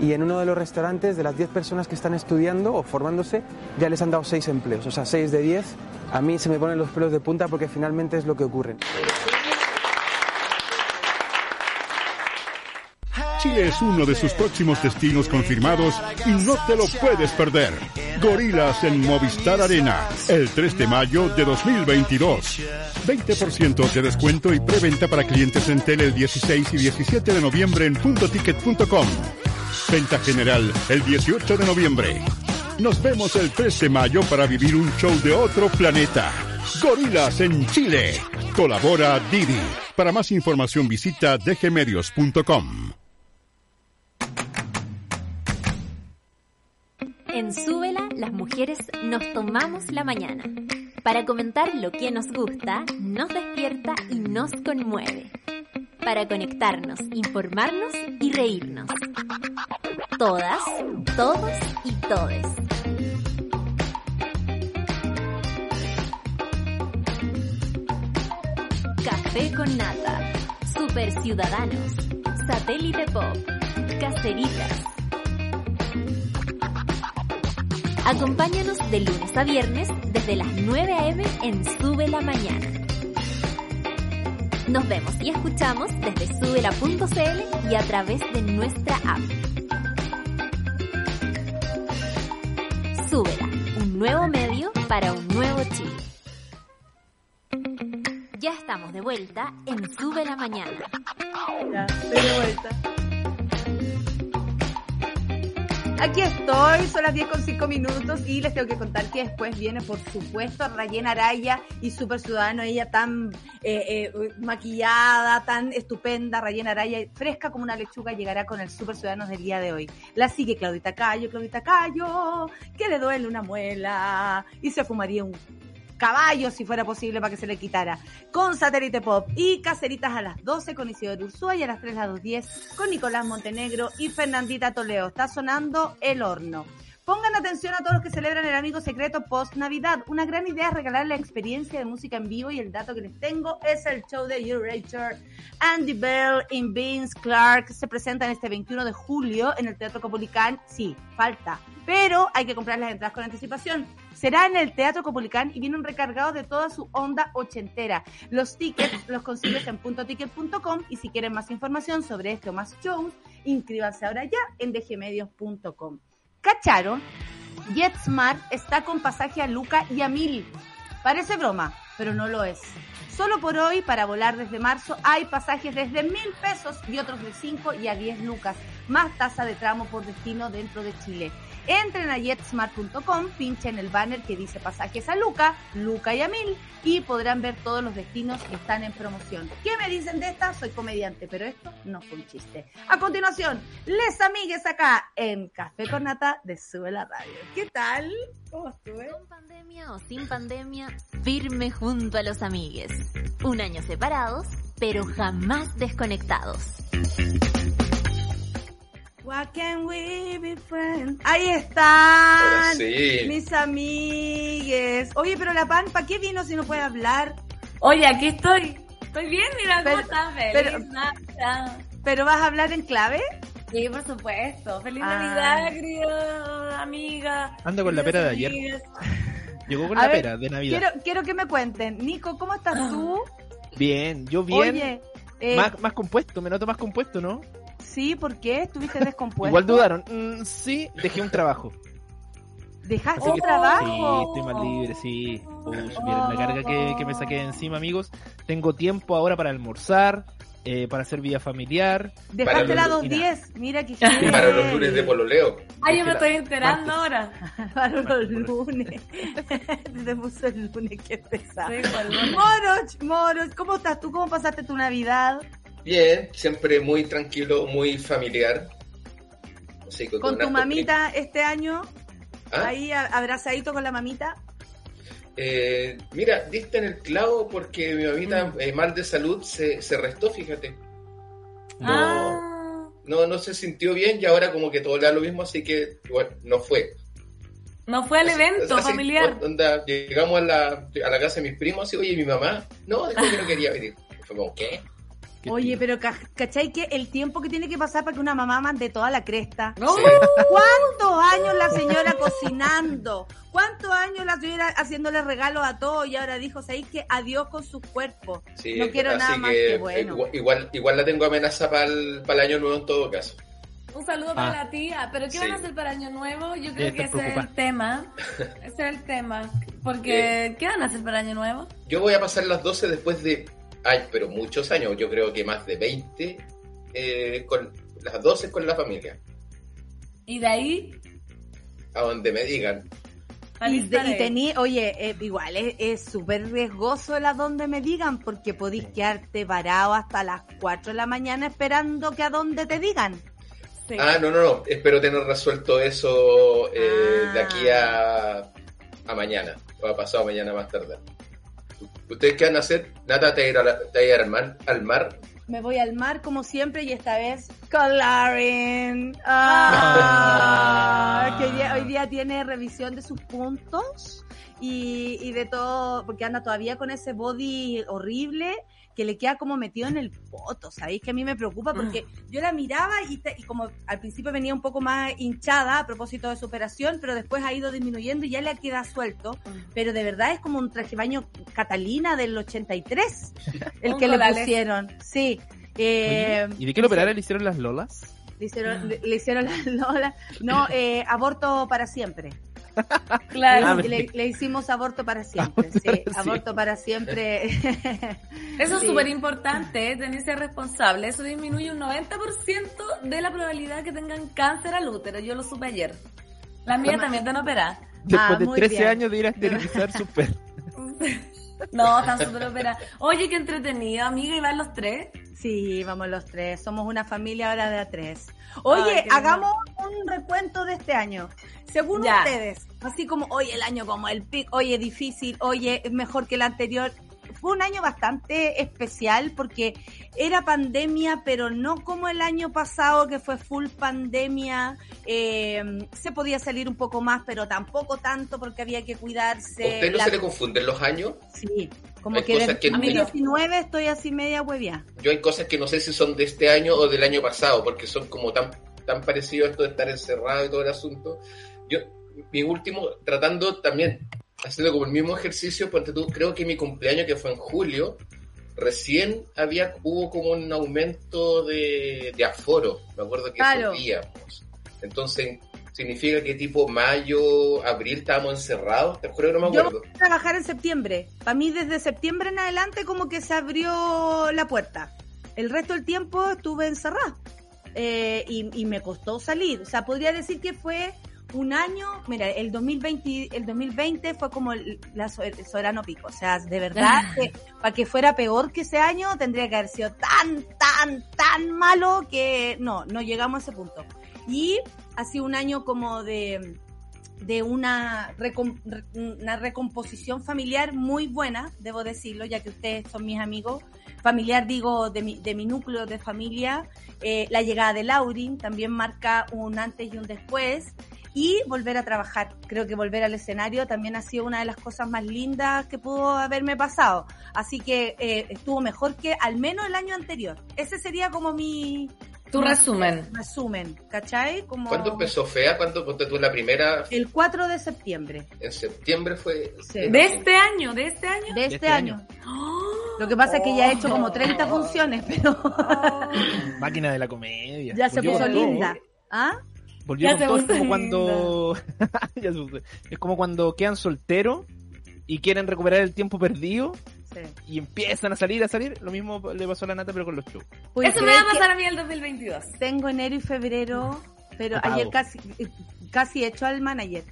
y en uno de los restaurantes de las 10 personas que están estudiando o formándose ya les han dado 6 empleos, o sea, 6 de 10. A mí se me ponen los pelos de punta porque finalmente es lo que ocurre. Chile es uno de sus próximos destinos confirmados y no te lo puedes perder. Gorilas en Movistar Arena, el 3 de mayo de 2022. 20% de descuento y preventa para clientes en tele el 16 y 17 de noviembre en puntoticket.com. Venta general el 18 de noviembre. Nos vemos el 3 de mayo para vivir un show de otro planeta. Gorilas en Chile. Colabora Didi. Para más información visita dgmedios.com. En Súbela, las mujeres nos tomamos la mañana para comentar lo que nos gusta, nos despierta y nos conmueve para conectarnos, informarnos y reírnos. Todas, todos y todes. Café con nata, super ciudadanos, satélite pop, caseritas. Acompáñanos de lunes a viernes desde las 9 a.m. en Sube la Mañana. Nos vemos y escuchamos desde subela.cl y a través de nuestra app. Súbela, un nuevo medio para un nuevo Chile. Ya estamos de vuelta en Sube la Mañana. Ya, estoy de vuelta. Aquí estoy, son las 10 con 5 minutos y les tengo que contar que después viene, por supuesto, Rayena Araya y Super Ciudadano, ella tan eh, eh, maquillada, tan estupenda, Rayena Araya, fresca como una lechuga, llegará con el Super Ciudadanos del día de hoy. La sigue Claudita Cayo, Claudita Cayo, que le duele una muela y se fumaría un caballo si fuera posible para que se le quitara. Con Satélite Pop y Caceritas a las 12 con Isidoro Ursúa y a las 3 a las 2.10 con Nicolás Montenegro y Fernandita Toleo. Está sonando el horno. Pongan atención a todos los que celebran el amigo secreto post Navidad. Una gran idea es regalar la experiencia de música en vivo y el dato que les tengo es el show de Eurator. Andy Bell y Vince Clark se presentan este 21 de julio en el Teatro Copulicán. Sí, falta, pero hay que comprar las entradas con anticipación. Será en el Teatro Copulicán y vienen recargados de toda su onda ochentera. Los tickets los consigues en puntoticket.com y si quieren más información sobre este o más shows, inscríbanse ahora ya en dgmedios.com. ¿Cacharon? JetSmart está con pasaje a Luca y a Mil. Parece broma, pero no lo es. Solo por hoy, para volar desde marzo, hay pasajes desde mil pesos y otros de 5 y a 10 lucas, más tasa de tramo por destino dentro de Chile. Entren a jetsmart.com, pinchen el banner que dice pasajes a Luca, Luca y a Mil y podrán ver todos los destinos que están en promoción. ¿Qué me dicen de esta? Soy comediante, pero esto no fue un chiste. A continuación, les amigues acá en Café con Nata de Sube la Radio. ¿Qué tal? ¿Cómo estuve? Con pandemia o sin pandemia, firme junto a los amigues. Un año separados, pero jamás desconectados. Why can we be friends? Ahí están Sí. mis amigues. Oye, pero la pan, ¿para qué vino si no puede hablar? Oye, aquí estoy. Estoy bien, mira Pero- cómo estás, feliz pero- Navidad. ¿Pero vas a hablar en clave? Sí, por supuesto. Feliz Ah. Navidad, querida amiga. Ando con la pera de ayer. Llegó con A la ver, pera de Navidad. Quiero, quiero que me cuenten. Nico, ¿cómo estás tú? Bien, yo bien. Oye, eh, más, más compuesto, me noto más compuesto, ¿no? Sí, ¿por qué? ¿Estuviste descompuesto? Igual dudaron. Mm, sí, dejé un trabajo. ¿Dejaste un que- trabajo? Sí, estoy más libre, sí. Uy, miren la carga que, que me saqué de encima, amigos. Tengo tiempo ahora para almorzar, eh, para hacer vida familiar. Dejaste la los- 210. Mira que Para los lunes de pololeo. Ay, yo me estoy enterando martes. ahora. Para los lunes. Te puso el lunes, qué pesado. Moroch, Moroch, ¿cómo estás tú? ¿Cómo pasaste tu Navidad? Bien, siempre muy tranquilo, muy familiar. Así que ¿Con tu mamita este año? ¿Ah? Ahí abrazadito con la mamita. Eh, mira, diste en el clavo porque mi mamita, Mm. eh, mal de salud, se, se restó, fíjate. No, Ah, no, no se sintió bien y ahora como que todo le da lo mismo, así que igual, no fue. no fue al Así- evento así, familiar. onda, llegamos a la, a la casa de mis primos y, oye, mi mamá, no, dijo que no quería venir. Fue como, ¿qué? Qué Oye, tío. pero ca- ¿cachai que el tiempo que tiene que pasar para que una mamá mande toda la cresta? No. Sí. ¿Cuántos años la señora cocinando? ¿Cuántos años la señora haciéndole regalos a todos? Y ahora dijo, ¿sabéis que adiós con sus cuerpos? Sí, No quiero nada más que bueno. eh, Igual, igual la tengo amenaza para el, para el año nuevo en todo caso. Un saludo para Ah. la tía. ¿Pero qué Sí. van a hacer para Año Nuevo? Yo creo que ese es el tema. Ese es el tema. Porque, ¿qué van a hacer para Año Nuevo? Yo voy a pasar las 12 después de, ay, pero muchos años, yo creo que más de 20, eh, con las 12 con la familia, Y de ahí, a donde me digan. Y, y tení, oye, eh, igual es súper riesgoso el a donde me digan, porque podís quedarte parado hasta las 4 de la mañana esperando que a donde te digan. Sí. Ah, no, no, no, espero tener resuelto eso eh, Ah. de aquí a, a mañana, o a pasado mañana más tarde. ¿Ustedes qué van a hacer? Nata, te va a ir, a la- te va a ir al mar, al mar. Me voy al mar como siempre y esta vez con Lauren. Ah, que hoy día, hoy día tiene revisión de sus puntos y, y de todo, porque anda todavía con ese body horrible que le queda como metido en el poto, ¿sabéis? Que a mí me preocupa porque yo la miraba y, te- y como al principio venía un poco más hinchada a propósito de su operación, pero después ha ido disminuyendo y ya le queda suelto. Pero de verdad es como un traje baño Catalina del 83, el que le pusieron. Sí. Eh, Oye, ¿Y de qué lo operaron? ¿Le hicieron las lolas? le hicieron, le, le hicieron la Lola. No, eh, aborto para siempre. Claro. Ah, le, le- hicimos aborto para siempre. Aborto Sí, para siempre. aborto para siempre. Eso es Sí. súper importante, ¿eh? tener que ser responsable. Eso disminuye un 90% de la probabilidad que tengan cáncer al útero. Yo lo supe ayer. Las mías también están operadas. Después Ah, de muy 13 bien. años de ir a esterilizar su perro. No, están súper operadas. Oye, qué entretenido, amiga, y van los tres. Sí, vamos los tres. Somos una familia ahora de a tres. Oye, Ay, lindo. Un recuento de este año. Según Ya. ustedes, así como, oye, el año como el pic, oye, difícil, oye, es mejor que el anterior. Fue un año bastante especial porque era pandemia, pero no como el año pasado que fue full pandemia. Eh, se podía salir un poco más, pero tampoco tanto porque había que ¿A cuidarse. usted no La- se le confunden los años? Sí, como Hay que desde que- 2019 estoy así media huevia. Yo hay cosas que no sé si son de este año o del año pasado, porque son como tan, tan parecidos a esto de estar encerrado y todo el asunto. Yo, mi último, tratando también, haciendo como el mismo ejercicio, porque tú, creo que mi cumpleaños, que fue en julio, recién había, hubo como un aumento de, de aforo, me acuerdo que Claro. subíamos. Entonces, significa que tipo mayo, abril estábamos encerrados, te juro que no me Yo acuerdo. voy a trabajar en septiembre. Para mí desde septiembre en adelante como que se abrió la puerta. El resto del tiempo estuve encerrada. Eh, y, y me costó salir. O sea, podría decir que fue un año, mira, el 2020, el 2020 fue como el, la, el soberano pico. O sea, de verdad, que para que fuera peor que ese año, tendría que haber sido tan, tan, tan malo que no, no llegamos a ese punto. Y ha sido un año como de, de una, recom- re- una recomposición familiar muy buena, debo decirlo, ya que ustedes son mis amigos. Familiar, digo, de mi, de mi núcleo de familia. Eh, la llegada de Laurin también marca un antes y un después. Y volver a trabajar. Creo que volver al escenario también ha sido una de las cosas más lindas que pudo haberme pasado. Así que eh, estuvo mejor que al menos el año anterior. Ese sería como mi, Tu resumen. resumen, ¿cachai? Como ¿Cuándo empezó Fea? ¿Cuándo ponte tú la primera? El 4 de septiembre En septiembre fue. Sí. De este año, de este año. de este, este año. Lo que pasa es que ya he hecho como 30 funciones, pero Máquina de la comedia. ya se Volvió puso linda. ¿Ah? Volvió Ya con se todo. Es puso como cuando. Ya se puso. es como cuando quedan solteros y quieren recuperar el tiempo perdido Sí. y empiezan a salir, a salir. Lo mismo le pasó a la nata, pero con los shows. ¿Puedes Eso me va a pasar a mí el 2022. Tengo enero y febrero, pero Ocupado. ayer casi casi hecho al manager.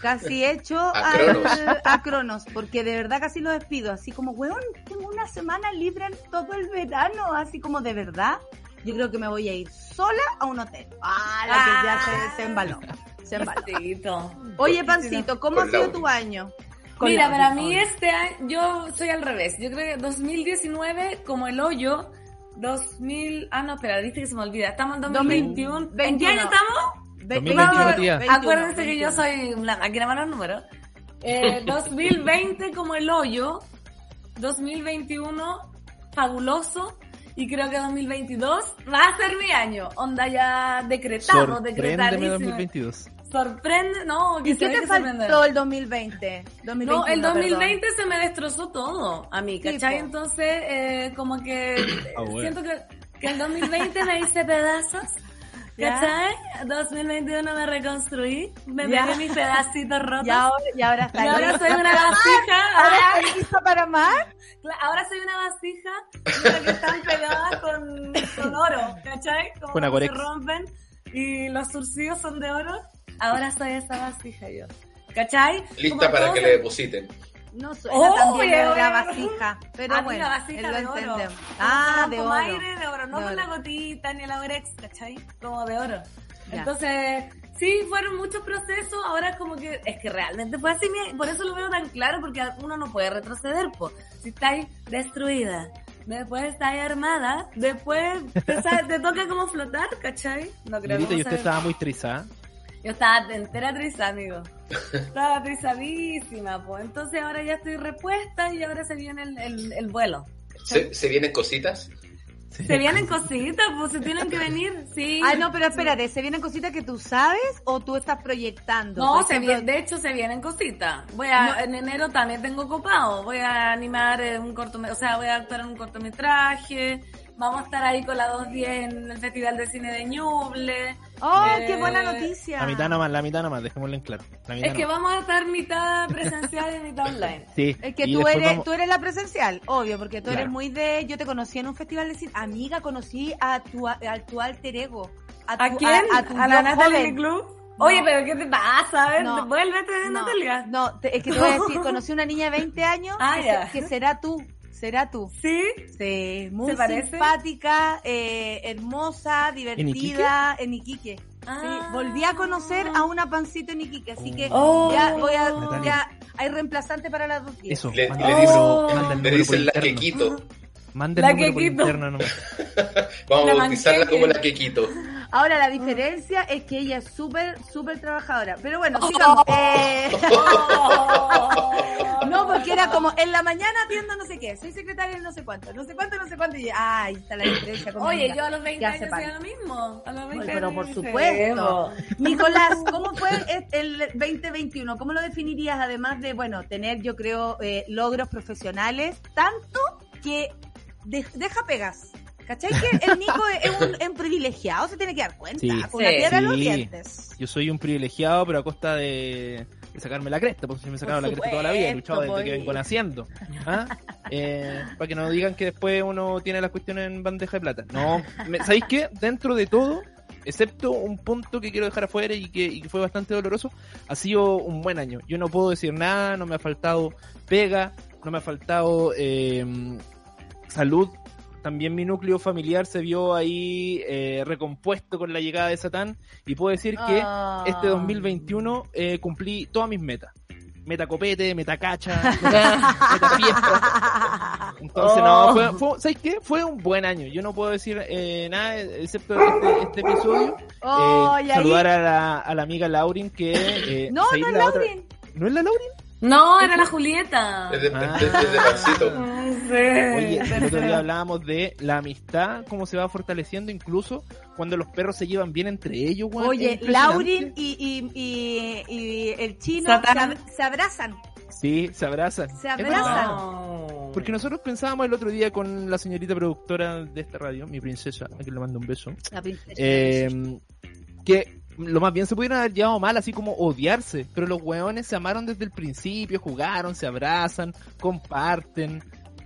Casi hecho A al- Cronos. a Cronos, porque de verdad casi lo despido. Así como, weón, tengo una semana libre todo el verano, así como de verdad. Yo creo que me voy a ir sola a un hotel. Ah, la que ya se, se embaló. Se embaló. Oye, Pancito, ¿cómo ha sido tu año? Con Mira, para mí este año, yo soy al revés. Yo creo que 2019 como el hoyo, 2000, ah no, espera, viste que se me olvida. Estamos en 2021. ¿En qué 21. año estamos? Ve- 2021, vamos, tía. 21, Acuérdense que yo 21. soy una máquina para los números. Eh, 2020 como el hoyo, 2021 fabuloso y creo que 2022 va a ser mi año. Onda ya decretado, decretadísimo. 2022. Sorprende, no, que ¿Y qué te faltó el 2020? 2021, No, el perdón. 2020 se me destrozó todo a mí, ¿cachai? po. Entonces, eh, como que Ah, bueno. siento que, que el 2020 me hice pedazos. ¿cachai? 2021 me reconstruí, me Ya. pegué mis pedacitos rotos. Y ahora, y ahora está Y ahora soy una vasija, ¿Ahora estás lista para más? cla- ahora soy una vasija de que están pegadas con, con oro, ¿cachai? Como se rompen y los surcidos son de oro. Ahora soy esa vasija yo, ¿cachai? Lista Como para que le depositen. No suena Oh, también la vasija, pero a mí bueno, la vasija lo de oro. Ah, con de como oro. aire de oro, no De con la gotita ni la Orex, ¿cachai? Como de oro. Ya. Entonces, sí, fueron muchos procesos, ahora es como que, es que realmente fue así, por eso lo veo tan claro, porque uno no puede retroceder, po. Si estáis destruida, después estáis armada, después te, te toca como flotar, ¿cachai? No creo que y usted estaba muy trizada. Yo estaba entera triste, amigo. Estaba trizadísima, pues. Entonces ahora ya estoy repuesta y ahora se viene el, el, el vuelo. ¿Se, se vienen cositas? Se vienen cositas, pues se tienen que venir, sí. Ah, no, pero espérate, ¿se vienen cositas que tú sabes o tú estás proyectando? No, se ejemplo, viene, de hecho se vienen cositas. Voy a, en enero también tengo copado. Voy a animar eh, un cortometraje, o sea, voy a actuar en un cortometraje. Vamos a estar ahí con la 210 en el Festival de Cine de Ñuble. ¡Oh, Eh, qué buena noticia! La mitad nomás, la mitad nomás, dejémoslo en claro. La mitad Es que nomás. vamos a estar mitad presencial y mitad online. Sí. Es que y tú eres, vamos- tú eres la presencial, obvio, porque tú eres muy de... Yo te conocí en un festival de cine. Amiga, conocí a tu, a, tu alter ego. ¿A tu- quién? A, ¿A, tu la yo Natalia? Oye, pero ¿qué te pasa? A ver, No. vuélvete de No, Natalia. no, te- es que te voy a decir, conocí una niña de 20 años Ah, que, se- que será tú, será tú. ¿Sí? Sí, muy simpática, eh, hermosa, divertida, en Iquique. Sí, Ah. volví a conocer a una pancito en Iquique, así que Oh. ya voy a, ya hay reemplazante para las dos días. Eso, Le- manda le manda el Le dicen la interno. quequito. Manda La el número por Quequito. interno nomás. Vamos La a bautizarla manqueque. como la quequito. Ahora la diferencia es que ella es súper, súper trabajadora. Pero bueno, sigamos. Eh, no, porque era como en la mañana atiendo no sé qué, soy secretaria de no sé cuánto, no sé cuánto, no sé cuánto. Y ah, ahí está la diferencia. con Oye, yo a los 20 Ya años hacía lo mismo. A los 20 Ay, pero por supuesto. Nicolás, ¿cómo fue el 2021? ¿Cómo lo definirías además de, bueno, tener, yo creo, eh, logros profesionales, tanto que de- deja pegas? ¿Cachai que el Nico es un, es un privilegiado? Se tiene que dar cuenta, Sí. con Sí. piedra en los Sí. dientes. Yo soy un privilegiado, pero a costa de, de sacarme la cresta, porque si me he sacado Por la cresta toda la vida, he luchado desde que vengo naciendo. ¿Ah? Eh, para que no digan que después uno tiene las cuestiones en bandeja de plata. No, me- ¿sabéis qué? Dentro de todo, excepto un punto que quiero dejar afuera y que, y que fue bastante doloroso, ha sido un buen año. Yo no puedo decir nada, no me ha faltado pega, no me ha faltado eh, salud. También mi núcleo familiar se vio ahí eh, recompuesto con la llegada de Satán y puedo decir que Ah. este 2021 eh, cumplí todas mis metas. Meta copete, meta cacha, meta, meta fiesta. Entonces, no, fue, fue, ¿sabes qué? Fue un buen año. Yo no puedo decir eh, nada excepto este, este episodio. Oh, Eh, ahí- saludar a la, a la amiga Laurin que... eh, No, ¿sabéis no es la otra- Laurin. ¿No es la Laurin? No, era la Julieta. Es de, Ah. sé. Oye, el otro día hablábamos de la amistad, cómo se va fortaleciendo incluso cuando los perros se llevan bien entre ellos. Es Oye. Laurin y, y, y, y el chino Satán. se, se abrazan. Sí, se abrazan. Se abrazan. Porque nosotros pensábamos el otro día con la señorita productora de esta radio, mi princesa, a quien le mando un beso, La princesa. eh, que lo más bien se pudieron haber llevado mal, así como odiarse, pero los weones se amaron desde el principio, jugaron, se abrazan, comparten,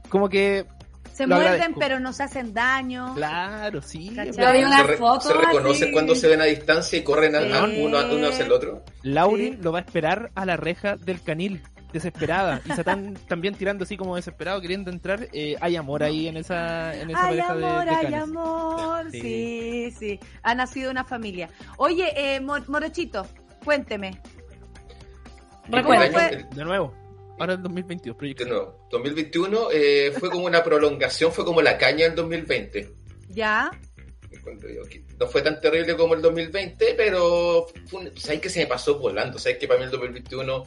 como que, se muerden, agradezco. pero no se hacen daño. claro, sí. Una se, re- foto se reconocen así. cuando se ven a distancia y corren a- a Sí. uno, uno hacia el otro. Laurin Sí. lo va a esperar a la reja del canil, desesperada, y Satán también tirando así como desesperado, queriendo entrar, eh, hay amor ahí en esa, en esa Hay pareja de- amor, de, hay amor. Sí. Sí. sí, Ha nacido una familia. Oye, eh, Mor- Morochito, cuénteme. Recuerda. De nuevo, ahora el 2022, de proyecto. nuevo, 2021 eh, fue como una prolongación, fue como la caña del 2020. ¿Ya? no fue tan terrible como el 2020, pero fue un- ¿sabes que se me pasó volando? ¿Sabes que para mí el 2021,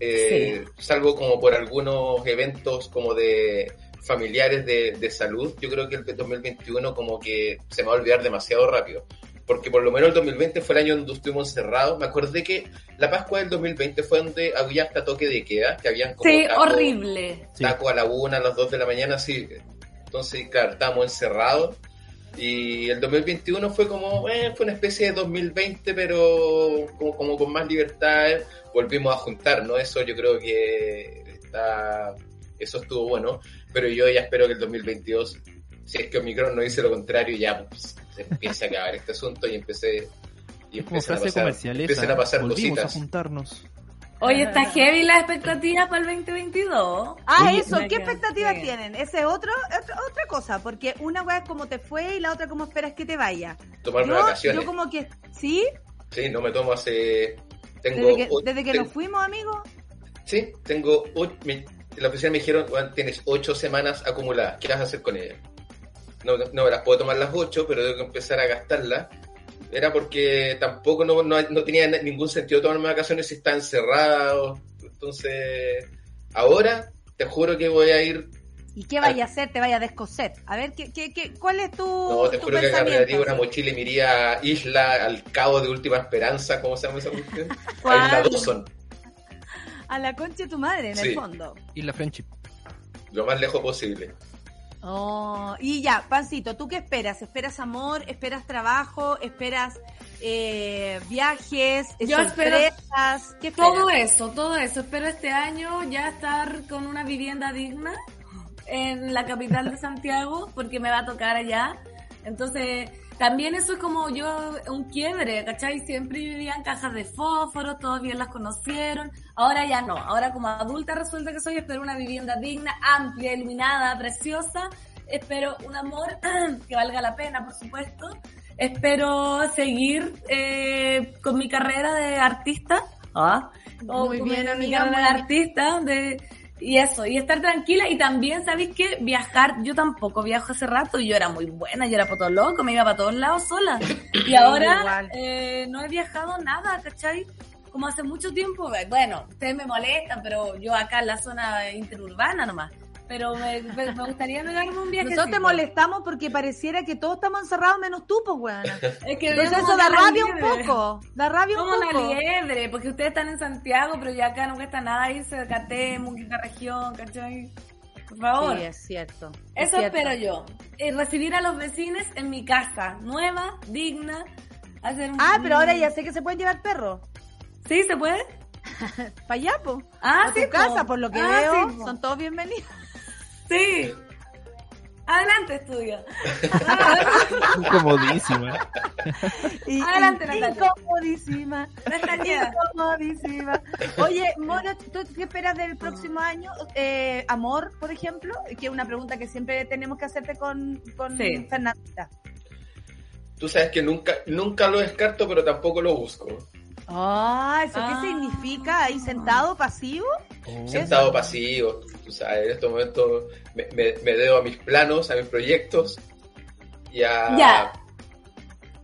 eh, salvo como por algunos eventos como de familiares de, de salud, yo creo que el de 2021 como que se me va a olvidar demasiado rápido. Porque por lo menos el 2020 fue el año donde estuvimos encerrados. Me acordé que la Pascua del 2020 fue donde había hasta toque de queda, que habían como Sí, taco- horrible. Sí. taco a la una, a las 2 de la mañana, sí. Entonces, claro, estábamos encerrados. Y el 2021 fue como, eh, fue una especie de 2020, pero como, como con más libertades. Volvimos a juntarnos, eso yo creo que está, eso estuvo bueno. Pero yo ya espero que el 2022, si es que Omicron no dice lo contrario, ya pues, se empiece a acabar este asunto y empecé. Y a pasar, a pasar volvimos a cositas. juntarnos. Oye, está heavy la expectativa para el 2022. Ah, eso, ¿qué expectativas sí. tienen? Ese es otro, otra, otra cosa, porque una weá es cómo te fue y la otra cómo esperas que te vaya. Tomarme Yo, vacaciones. yo como que, ¿sí? Sí, no me tomo hace... Tengo Desde que, desde que ten- nos fuimos, amigos. Sí, tengo. o- me- en la oficina me dijeron, "Juan, tienes ocho semanas acumuladas. ¿Qué vas a hacer con ellas? No, no me las puedo tomar las ocho, pero tengo que empezar a gastarlas. Era porque tampoco no, no, no tenía ningún sentido tomarme vacaciones si está encerrado. Entonces, ahora te juro que voy a ir. ¿Y qué vaya a hacer? Te vaya a descoser. A ver, ¿qué, qué, qué, ¿cuál es tu, No, te tu juro que agarraría una mochila y me iría a Isla, al Cabo de Última Esperanza, ¿cómo se llama esa cuestión? A. Isla Dawson, A la concha de tu madre, en Sí. el fondo. Y la friendship. lo más lejos posible. Oh, y ya, Pancito, ¿tú qué esperas? ¿Esperas amor? ¿Esperas trabajo? ¿Esperas eh, viajes? Yo espero sorpresas? ¿Qué esperas? Todo eso, todo eso. Espero este año ya estar con una vivienda digna en la capital de Santiago, porque me va a tocar allá. Entonces, también eso es como yo, un quiebre, ¿cachai? Siempre vivía en cajas de fósforo, todos bien las conocieron. Ahora ya no. Ahora como adulta resulta que soy, espero una vivienda digna, amplia, iluminada, preciosa. Espero un amor que valga la pena, por supuesto. Espero seguir eh, con mi carrera de artista. Ah, o Muy bien, mi- mi amiga, carrera de artista de y eso, y estar tranquila y también, ¿sabéis qué? Viajar, yo tampoco viajo hace rato y yo era muy buena, yo era para todo loco, me iba para todos lados sola. Y ahora eh, no he viajado nada, ¿cachai? Como hace mucho tiempo, bueno, ustedes me molestan, pero yo acá en la zona interurbana nomás. Pero me, me- me gustaría pegarme un viaje. Nosotros te molestamos porque pareciera que todos estamos encerrados menos tú, pues, weona. Es que Entonces eso da rabia un poco. Da rabia un Como una poco. liebre, porque ustedes están en Santiago, pero ya acá no cuesta nada irse de Catemu, quinta región, ¿cachai? Por favor. Sí, es cierto. es Eso cierto. espero yo. Eh, recibir a los vecinos en mi casa, nueva, digna. Hacer un... Ah, pero ahora ya sé que se pueden llevar perros. ¿Sí se puede? Para allá, pues. Ah, a tu sí, po. casa, por lo que Ah, veo, sí, po. son todos bienvenidos. Sí. Adelante, estudio. Incomodísima. Y- Adelante, Natalia. Incomodísima. Natalia. Incomodísima. Oye, Moro, ¿tú qué esperas del próximo año? Eh, amor, por ejemplo, que es una pregunta que siempre tenemos que hacerte con, con Sí. Fernanda. Tú sabes que nunca, nunca lo descarto, pero tampoco lo busco. Ah, ¿eso Ah. qué significa? ¿Ahí sentado, pasivo? Sentado pasivo, tú sabes, en estos momentos me, me, me debo a mis planos, a mis proyectos y a... Ya.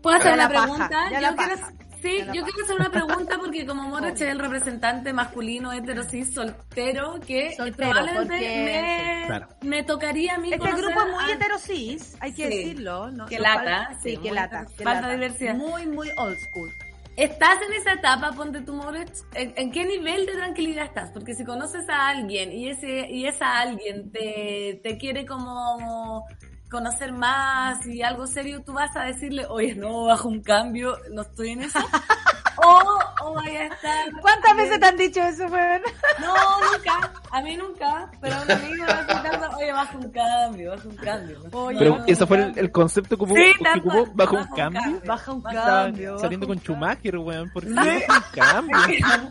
¿Puedo hacer Ya una paja, pregunta? ya Yo quiero- sí, yo paja. quiero hacer una pregunta porque como Moroch es el representante masculino hetero cis soltero que Soltero, probablemente porque- me, Claro. me tocaría a mí Este grupo es muy a- heterosis, hay que Sí. decirlo. ¿no? Que lata, falta- sí, que lata. que falta lata. diversidad. Muy, muy old school. ¿Estás en esa etapa, ponte tu Moroch? ¿En, en qué nivel de tranquilidad estás? Porque si conoces a alguien y ese y esa alguien te, te quiere como conocer más y algo serio, tú vas a decirle, oye, no, bajo un cambio, no estoy en eso. o, o vaya a estar... ¿Cuántas veces te han dicho eso, weón? No, nunca. A mí nunca. Pero a un amigo me tanto, oye, bajo un cambio, bajo un cambio. Oye, Pero no, ese fue el, el concepto que ocupó, Sí, que ocupó bajo un cambio. Baja un cambio. Saliendo con Schumacher, weón. ¿Por qué Sí. bajo un cambio?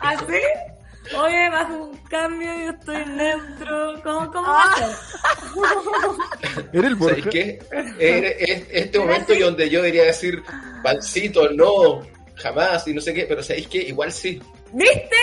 ¿Así? Oye, bajo un cambio, yo estoy neutro. ¿Cómo, cómo Ah. va a ser? Era el ¿Sabes Borja. qué? Es, es este momento y donde yo debería decir, pancito, no, jamás, y no sé qué, pero ¿sabéis qué? Igual sí. ¿Viste?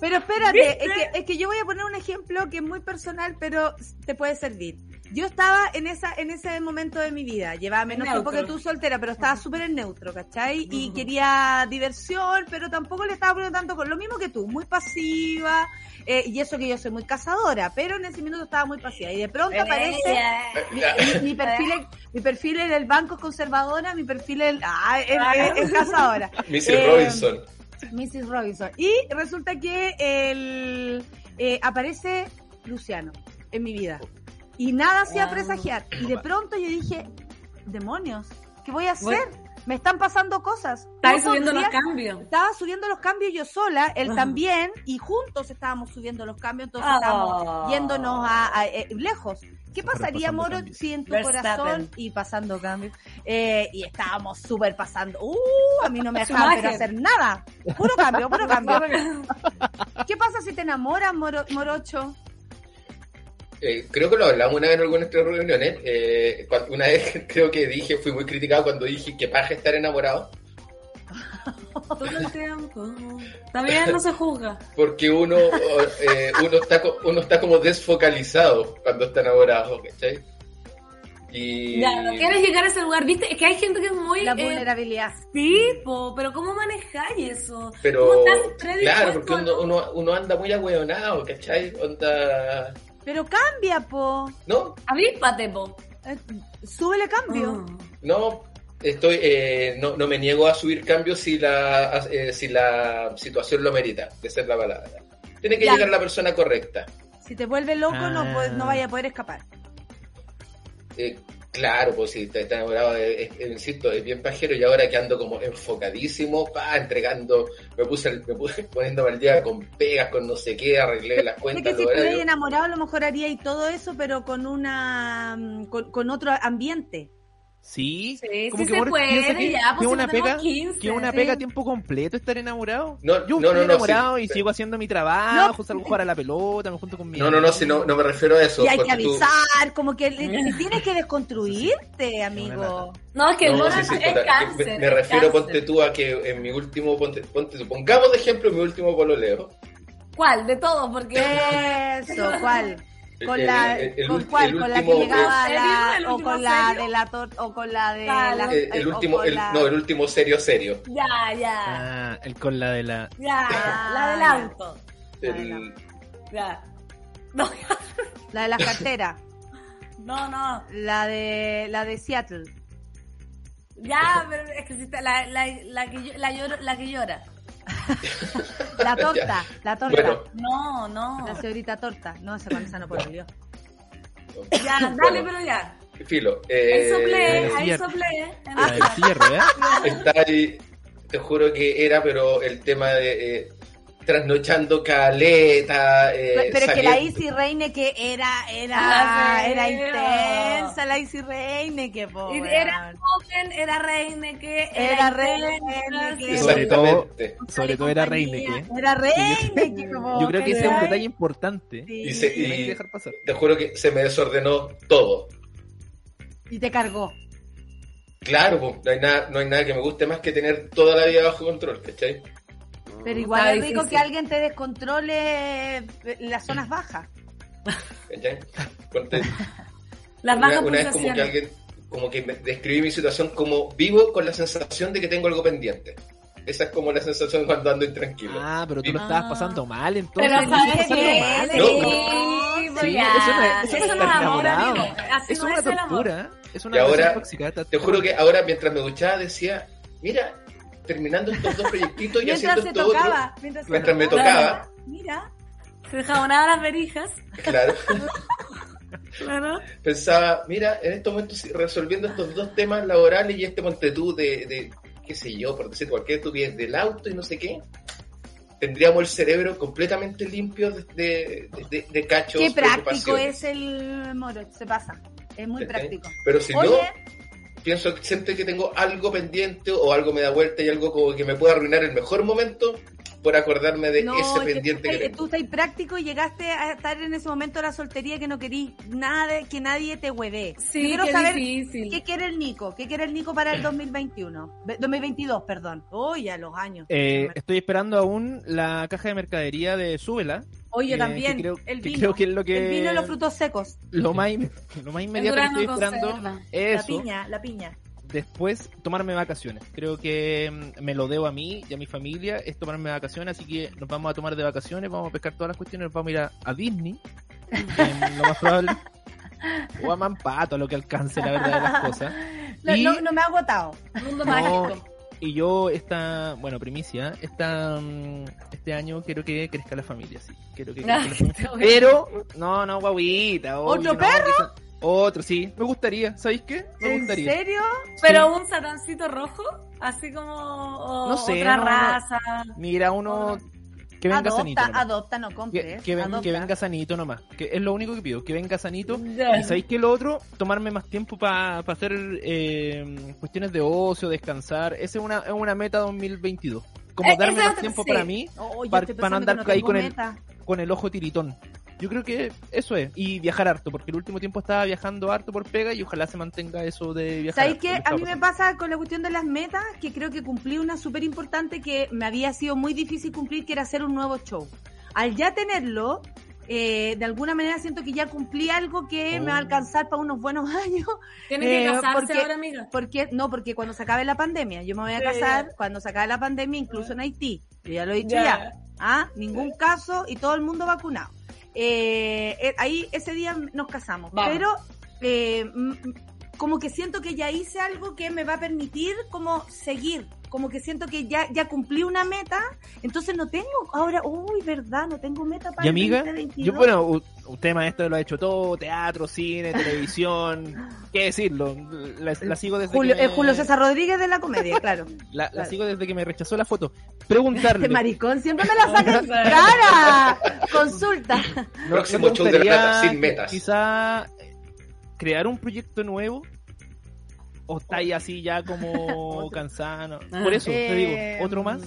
Pero espérate, es que, es que yo voy a poner un ejemplo que es muy personal, pero te puede servir. Yo estaba en esa en ese momento de mi vida, llevaba menos tiempo que tú soltera, pero estaba súper en neutro, ¿cachai? Y quería diversión, pero tampoco le estaba poniendo tanto con lo mismo que tú, muy pasiva, eh, y eso que yo soy muy cazadora, pero en ese minuto estaba muy pasiva. Y de pronto aparece mi, mi- mi perfil, en- mi perfil en el banco es conservadora, mi perfil en, ah, es, es- es cazadora. Mrs. Eh, Robinson. Mrs. Robinson. Y resulta que el, eh, aparece Luciano en mi vida. Y nada hacía Ah. presagiar. Y de pronto yo dije, demonios, ¿qué voy a hacer? Me están pasando cosas. No subiendo los cambios. Estaba subiendo los cambios yo sola, él Ajá. también, y juntos estábamos subiendo los cambios, entonces Ah. estábamos yéndonos a, a- eh, lejos. ¿Qué pasaría, Moro, cambios. si en tu Verstappen. corazón y pasando cambios? eh, y estábamos súper pasando. Uh, a mí no me dejaban pero hacer nada. Puro cambio, puro cambio. ¿Qué pasa si te enamoras, Moro- Morocho? Eh, creo que lo hablamos una vez en algunas de nuestras reuniones. eh, una vez creo que dije, fui muy criticado cuando dije que paja estar enamorado, Todo el tiempo. También no se juzga. porque uno, eh, uno, está, uno está como desfocalizado cuando está enamorado, ¿cachai? Y... Ya, no quieres llegar a ese lugar, ¿viste? Es que hay gente que es muy... La eh, vulnerabilidad. sí, po, pero ¿cómo manejáis eso? Pero, ¿Cómo estás claro, porque uno, uno, uno anda muy ahueonado, ¿cachai? Onda... Pero cambia, po. No, Avíspate, po. Eh, súbele cambio. Ah. no, estoy, eh, no, no me niego a subir cambios si la, eh, si la situación lo merita, de ser la palabra. Tiene que Ya. llegar la persona correcta. Si te vuelve loco, no, Ah. puedes- no vaya a poder escapar. Claro, pues si te estás enamorado, eh, eh, insisto, es bien pajero y ahora que ando como enfocadísimo, pa, entregando, me puse, el- me puse poniéndome al día con pegas, con no sé qué, arreglé las cuentas, que si estuvieras enamorado a lo mejor haría y todo eso, pero con una mm, con, con otro ambiente. Sí, Sí, como sí que se puede, piensa que, ya, pues que si una pega, 15, que una sí. pega a tiempo completo estar enamorado. No, Yo no, estoy no, no, enamorado sí, y sí. sigo haciendo mi trabajo, No. salgo a jugar a la pelota, me junto con mi No, no, no, si no, no me refiero a eso. y hay que tú- avisar, como que tienes que desconstruirte, amigo. No, es que el No, es, sí, es total, cáncer. me, me es refiero, cáncer. ponte tú, a que en mi último, ponte, ponte tú, pongamos de ejemplo mi último pololeo. ¿Cuál? De todo, porque... Eso, ¿cuál? Con El- la, el- el ¿con cuál? ¿Con la que llegaba a ¿El la, o con la serio? de la tor- o con la de Claro. la, el último, con el, la- no, el último serio, serio. Ya, ya. Ah, el con la de la... Ya, Ah, la del ya. auto. El- Ya. No, la de las carteras, no, no. la de la de Seattle. Ya, pero es que existe la, la, la, que, yo- la, lloro- la que llora. La torta, la torta. Bueno, No, no. La señorita torta. No, ese panza no por Dios. Ya, dale, Bueno, pero ya. filo. Ahí Eh, soplé, ahí soplé. La la- del cierre, ¿eh? está ahí, te juro que era, pero el tema de... eh, trasnochando caleta. eh, Pero es que la Isi Reine que era, era, Ah, era intensa, la Isi Reine que po, Y weón. Era joven, era reine que Era era, reine que-. Sobre todo, sobre todo era Reineke. Era Reine que Yo creo que ese es un detalle importante. Sí. Y se- que y- que dejar pasar. Te juro que se me desordenó todo. Y te cargó. Claro, no hay, nada, no hay nada que me guste más que tener toda la vida bajo control, ¿cachai? Pero igual Está es rico que alguien te descontrole las zonas bajas. ¿Cachai? Las una, bajas una vez como que alguien, como que me describí mi situación como vivo con la sensación de que tengo algo pendiente. Esa es como la sensación cuando ando intranquilo. Ah, pero tú lo Ah. estabas pasando mal, entonces. Pero lo sabes qué? mal. No, Sí, eso no es- eso no es no no una tortura. Es una Y ahora. Te juro que ahora mientras me duchaba decía, mira, terminando estos dos proyectitos y Mientras haciendo esto otro, tocaba. Mientras, me tocaba. Mira. Se jabonaba las verijas. claro, Claro. pensaba, mira, en estos momentos resolviendo estos dos temas laborales y este montetú de, de, qué sé yo, por decir cualquier estupidez del auto y no sé qué, tendríamos el cerebro completamente limpio de, de, de- de cachos, Qué práctico es el moro, se pasa. Es muy práctico. Pero si Oye, no, pienso siempre que tengo algo pendiente o algo me da vuelta y algo como que me puede arruinar el mejor momento por acordarme de no, ese que pendiente que, tú estás práctico y llegaste a estar en ese momento de la soltería que no querís nada, de- que nadie te hueve. Sí, quiero qué saber difícil. qué quiere el Nico, qué quiere el Nico para el 2021, Ve- 2022, perdón. Oye, a los años. Eh, estoy esperando aún la caja de mercadería de Súbela. Oye, que- también, que creo, el que vino. creo que es lo que. El vino y los frutos secos. Lo más, in- lo más inmediato que estoy esperando cerda. La piña, la piña. Después, tomarme vacaciones. Creo que mm, me lo debo a mí y a mi familia, es tomarme vacaciones, así que nos vamos a tomar de vacaciones, vamos a pescar todas las cuestiones, nos vamos a ir a, a Disney, lo más probable. O a Mampato, a lo que alcance la verdad de las cosas. No, Y- no, no me ha agotado. Mundo No, mágico. Y yo esta, bueno, primicia, esta, mm, este año quiero que crezca la familia, sí. Quiero que crezca la familia. Pero, no, no, guaguita. ¿Otro no, perro? Otro, sí. Me gustaría, ¿sabéis qué? Me ¿En gustaría. serio? Pero un satancito rojo, así como o No sé, otra no, raza. Mira, uno que venga sanito. Adopta, nomás. adopta, no compres. que ven- adopta. que venga sanito nomás. Que es lo único que pido, que venga sanito. Y sabéis que lo otro, tomarme más tiempo para hacer eh, cuestiones de ocio, descansar. Esa es una, es una meta 2022. Como Eh, darme más tiempo sí. para mí, Oh, para, no andar que ahí con el, con el ojo tiritón. Yo creo que eso es. Y viajar harto, porque el último tiempo estaba viajando harto por pega y ojalá se mantenga eso de viajar. ¿Sabéis qué? A mí me pasa con la cuestión de las metas, que creo que cumplí una súper importante que me había sido muy difícil cumplir, que era hacer un nuevo show. Al ya tenerlo, eh, de alguna manera siento que ya cumplí algo que me va a Oh. alcanzar para unos buenos años. Tiene que Eh, casarse porque- ahora, amiga. Porque, no, porque cuando se acabe la pandemia, yo me voy a casar cuando se acabe la pandemia, incluso en Haití. Yo ya lo he dicho Ya. ya. ¿Ah? Ningún caso y todo el mundo vacunado. Eh, eh, ahí ese día nos casamos. Vamos. Pero eh, como que siento que ya hice algo que me va a permitir como seguir. Como que siento que ya, ya cumplí una meta, entonces no tengo ahora, uy, verdad, no tengo meta para Y el amiga, 2022. yo bueno, u- usted maestro lo ha hecho todo, teatro, cine, televisión, qué decirlo, la, la sigo desde Julio, que eh, me- Julio César Rodríguez de la comedia, claro. la, la claro. sigo desde que me rechazó la foto. Preguntarle, Este maricón siempre me la saca en cara. Consulta. ¿no- Próximo show de la plata, sin metas. Quizá eh, crear un proyecto nuevo o está ahí así ya como cansado. Por eso te digo, otro más.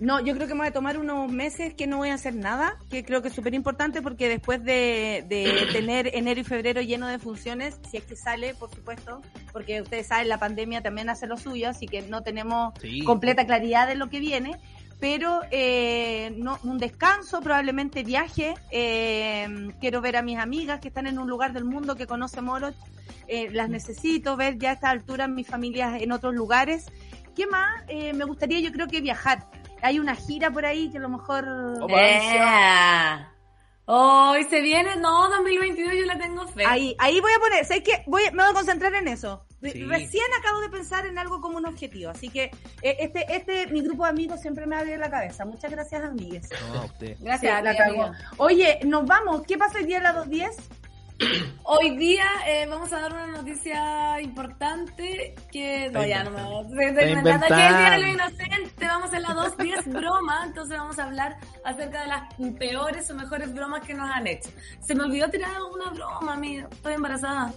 No, yo creo que me voy a tomar unos meses que no voy a hacer nada, que creo que es súper importante porque después de, de tener enero y febrero lleno de funciones, si es que sale, por supuesto, porque ustedes saben, la pandemia también hace lo suyo, así que no tenemos Sí. completa claridad de lo que viene, pero eh, no, un descanso, probablemente viaje, eh, quiero ver a mis amigas que están en un lugar del mundo que conoce Moroch, eh, las necesito ver ya a esta altura mis familias en otros lugares. ¿Qué más? Eh, me gustaría yo creo que viajar. Hay una gira por ahí que a lo mejor... Eh. Hoy se viene, no, 2022 yo la tengo fe. Ahí, ahí voy a poner, ¿sabes qué? Voy, me voy a concentrar en eso. Sí. Recién acabo de pensar en algo como un objetivo, así que eh, este, este, mi grupo de amigos siempre me abre la cabeza. Muchas gracias, amigues. No, a usted. Gracias, Sí, la. Oye, nos vamos. ¿Qué pasa el día de las 2.10? Hoy día eh, vamos a dar una noticia importante que no, ya no me a. Que es el día de lo inocente, vamos en la 210 broma, entonces vamos a hablar acerca de las peores o mejores bromas que nos han hecho. Se me olvidó tirar una broma, mía, estoy embarazada.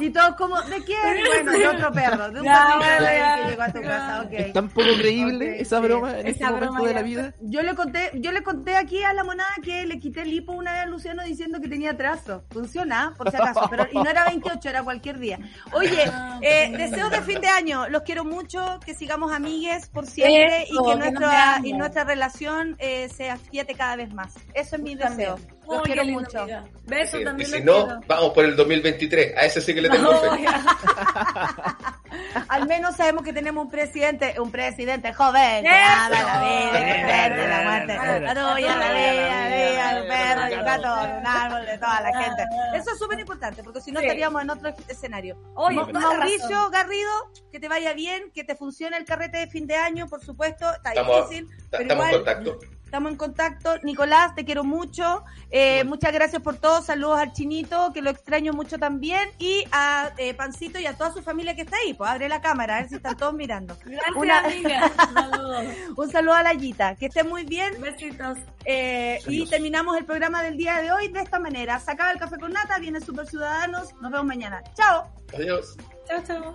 Y todos como, ¿de quién? Bueno, de otro perro, de un Ya, perrito ya, que llegó a tu ya. casa, ok. Es tan poco creíble Ok, esa sí. broma en este Esa momento broma de la vida. Yo le conté, yo le conté aquí a la monada que le quité el hipo una vez a Luciano diciendo que tenía trazo. Funciona, por si acaso, pero y no era 28, era cualquier día. Oye, eh, deseos de fin de año, los quiero mucho, que sigamos amigues por siempre Eso, y que que nuestra y nuestra relación eh, se afiate cada vez más. Eso es mi deseo. Los quiero mucho. Besos Y también. si los no, quiero. vamos por el 2023. A ese sí que le tengo fe. No. Al menos sabemos que tenemos un presidente, un presidente joven, que Eso. ama la vida, que pierde la muerte, la tuya, la vida, la vida, el perro, el gato, un árbol, de toda la gente. Eso es súper importante, porque si no Sí. estaríamos en otro escenario. Oye, Ma- toda la Mauricio razón. Garrido, que te vaya bien, que te funcione el carrete de fin de año, por supuesto, está Estamos, difícil, pero estamos en contacto. Estamos en contacto. Nicolás, te quiero mucho. Eh, Muchas gracias por todo. Saludos al Chinito, que lo extraño mucho también. Y a eh, Pancito y a toda su familia que está ahí. Pues abre la cámara, a ver si están todos mirando. Gracias, Una- amiga. Saludos. Un saludo a la Yita. Que esté muy bien. Besitos. Eh, y terminamos el programa del día de hoy de esta manera. Se acaba el café con nata, viene Super Ciudadanos. Nos vemos mañana. Chao. Adiós. Chao, chao.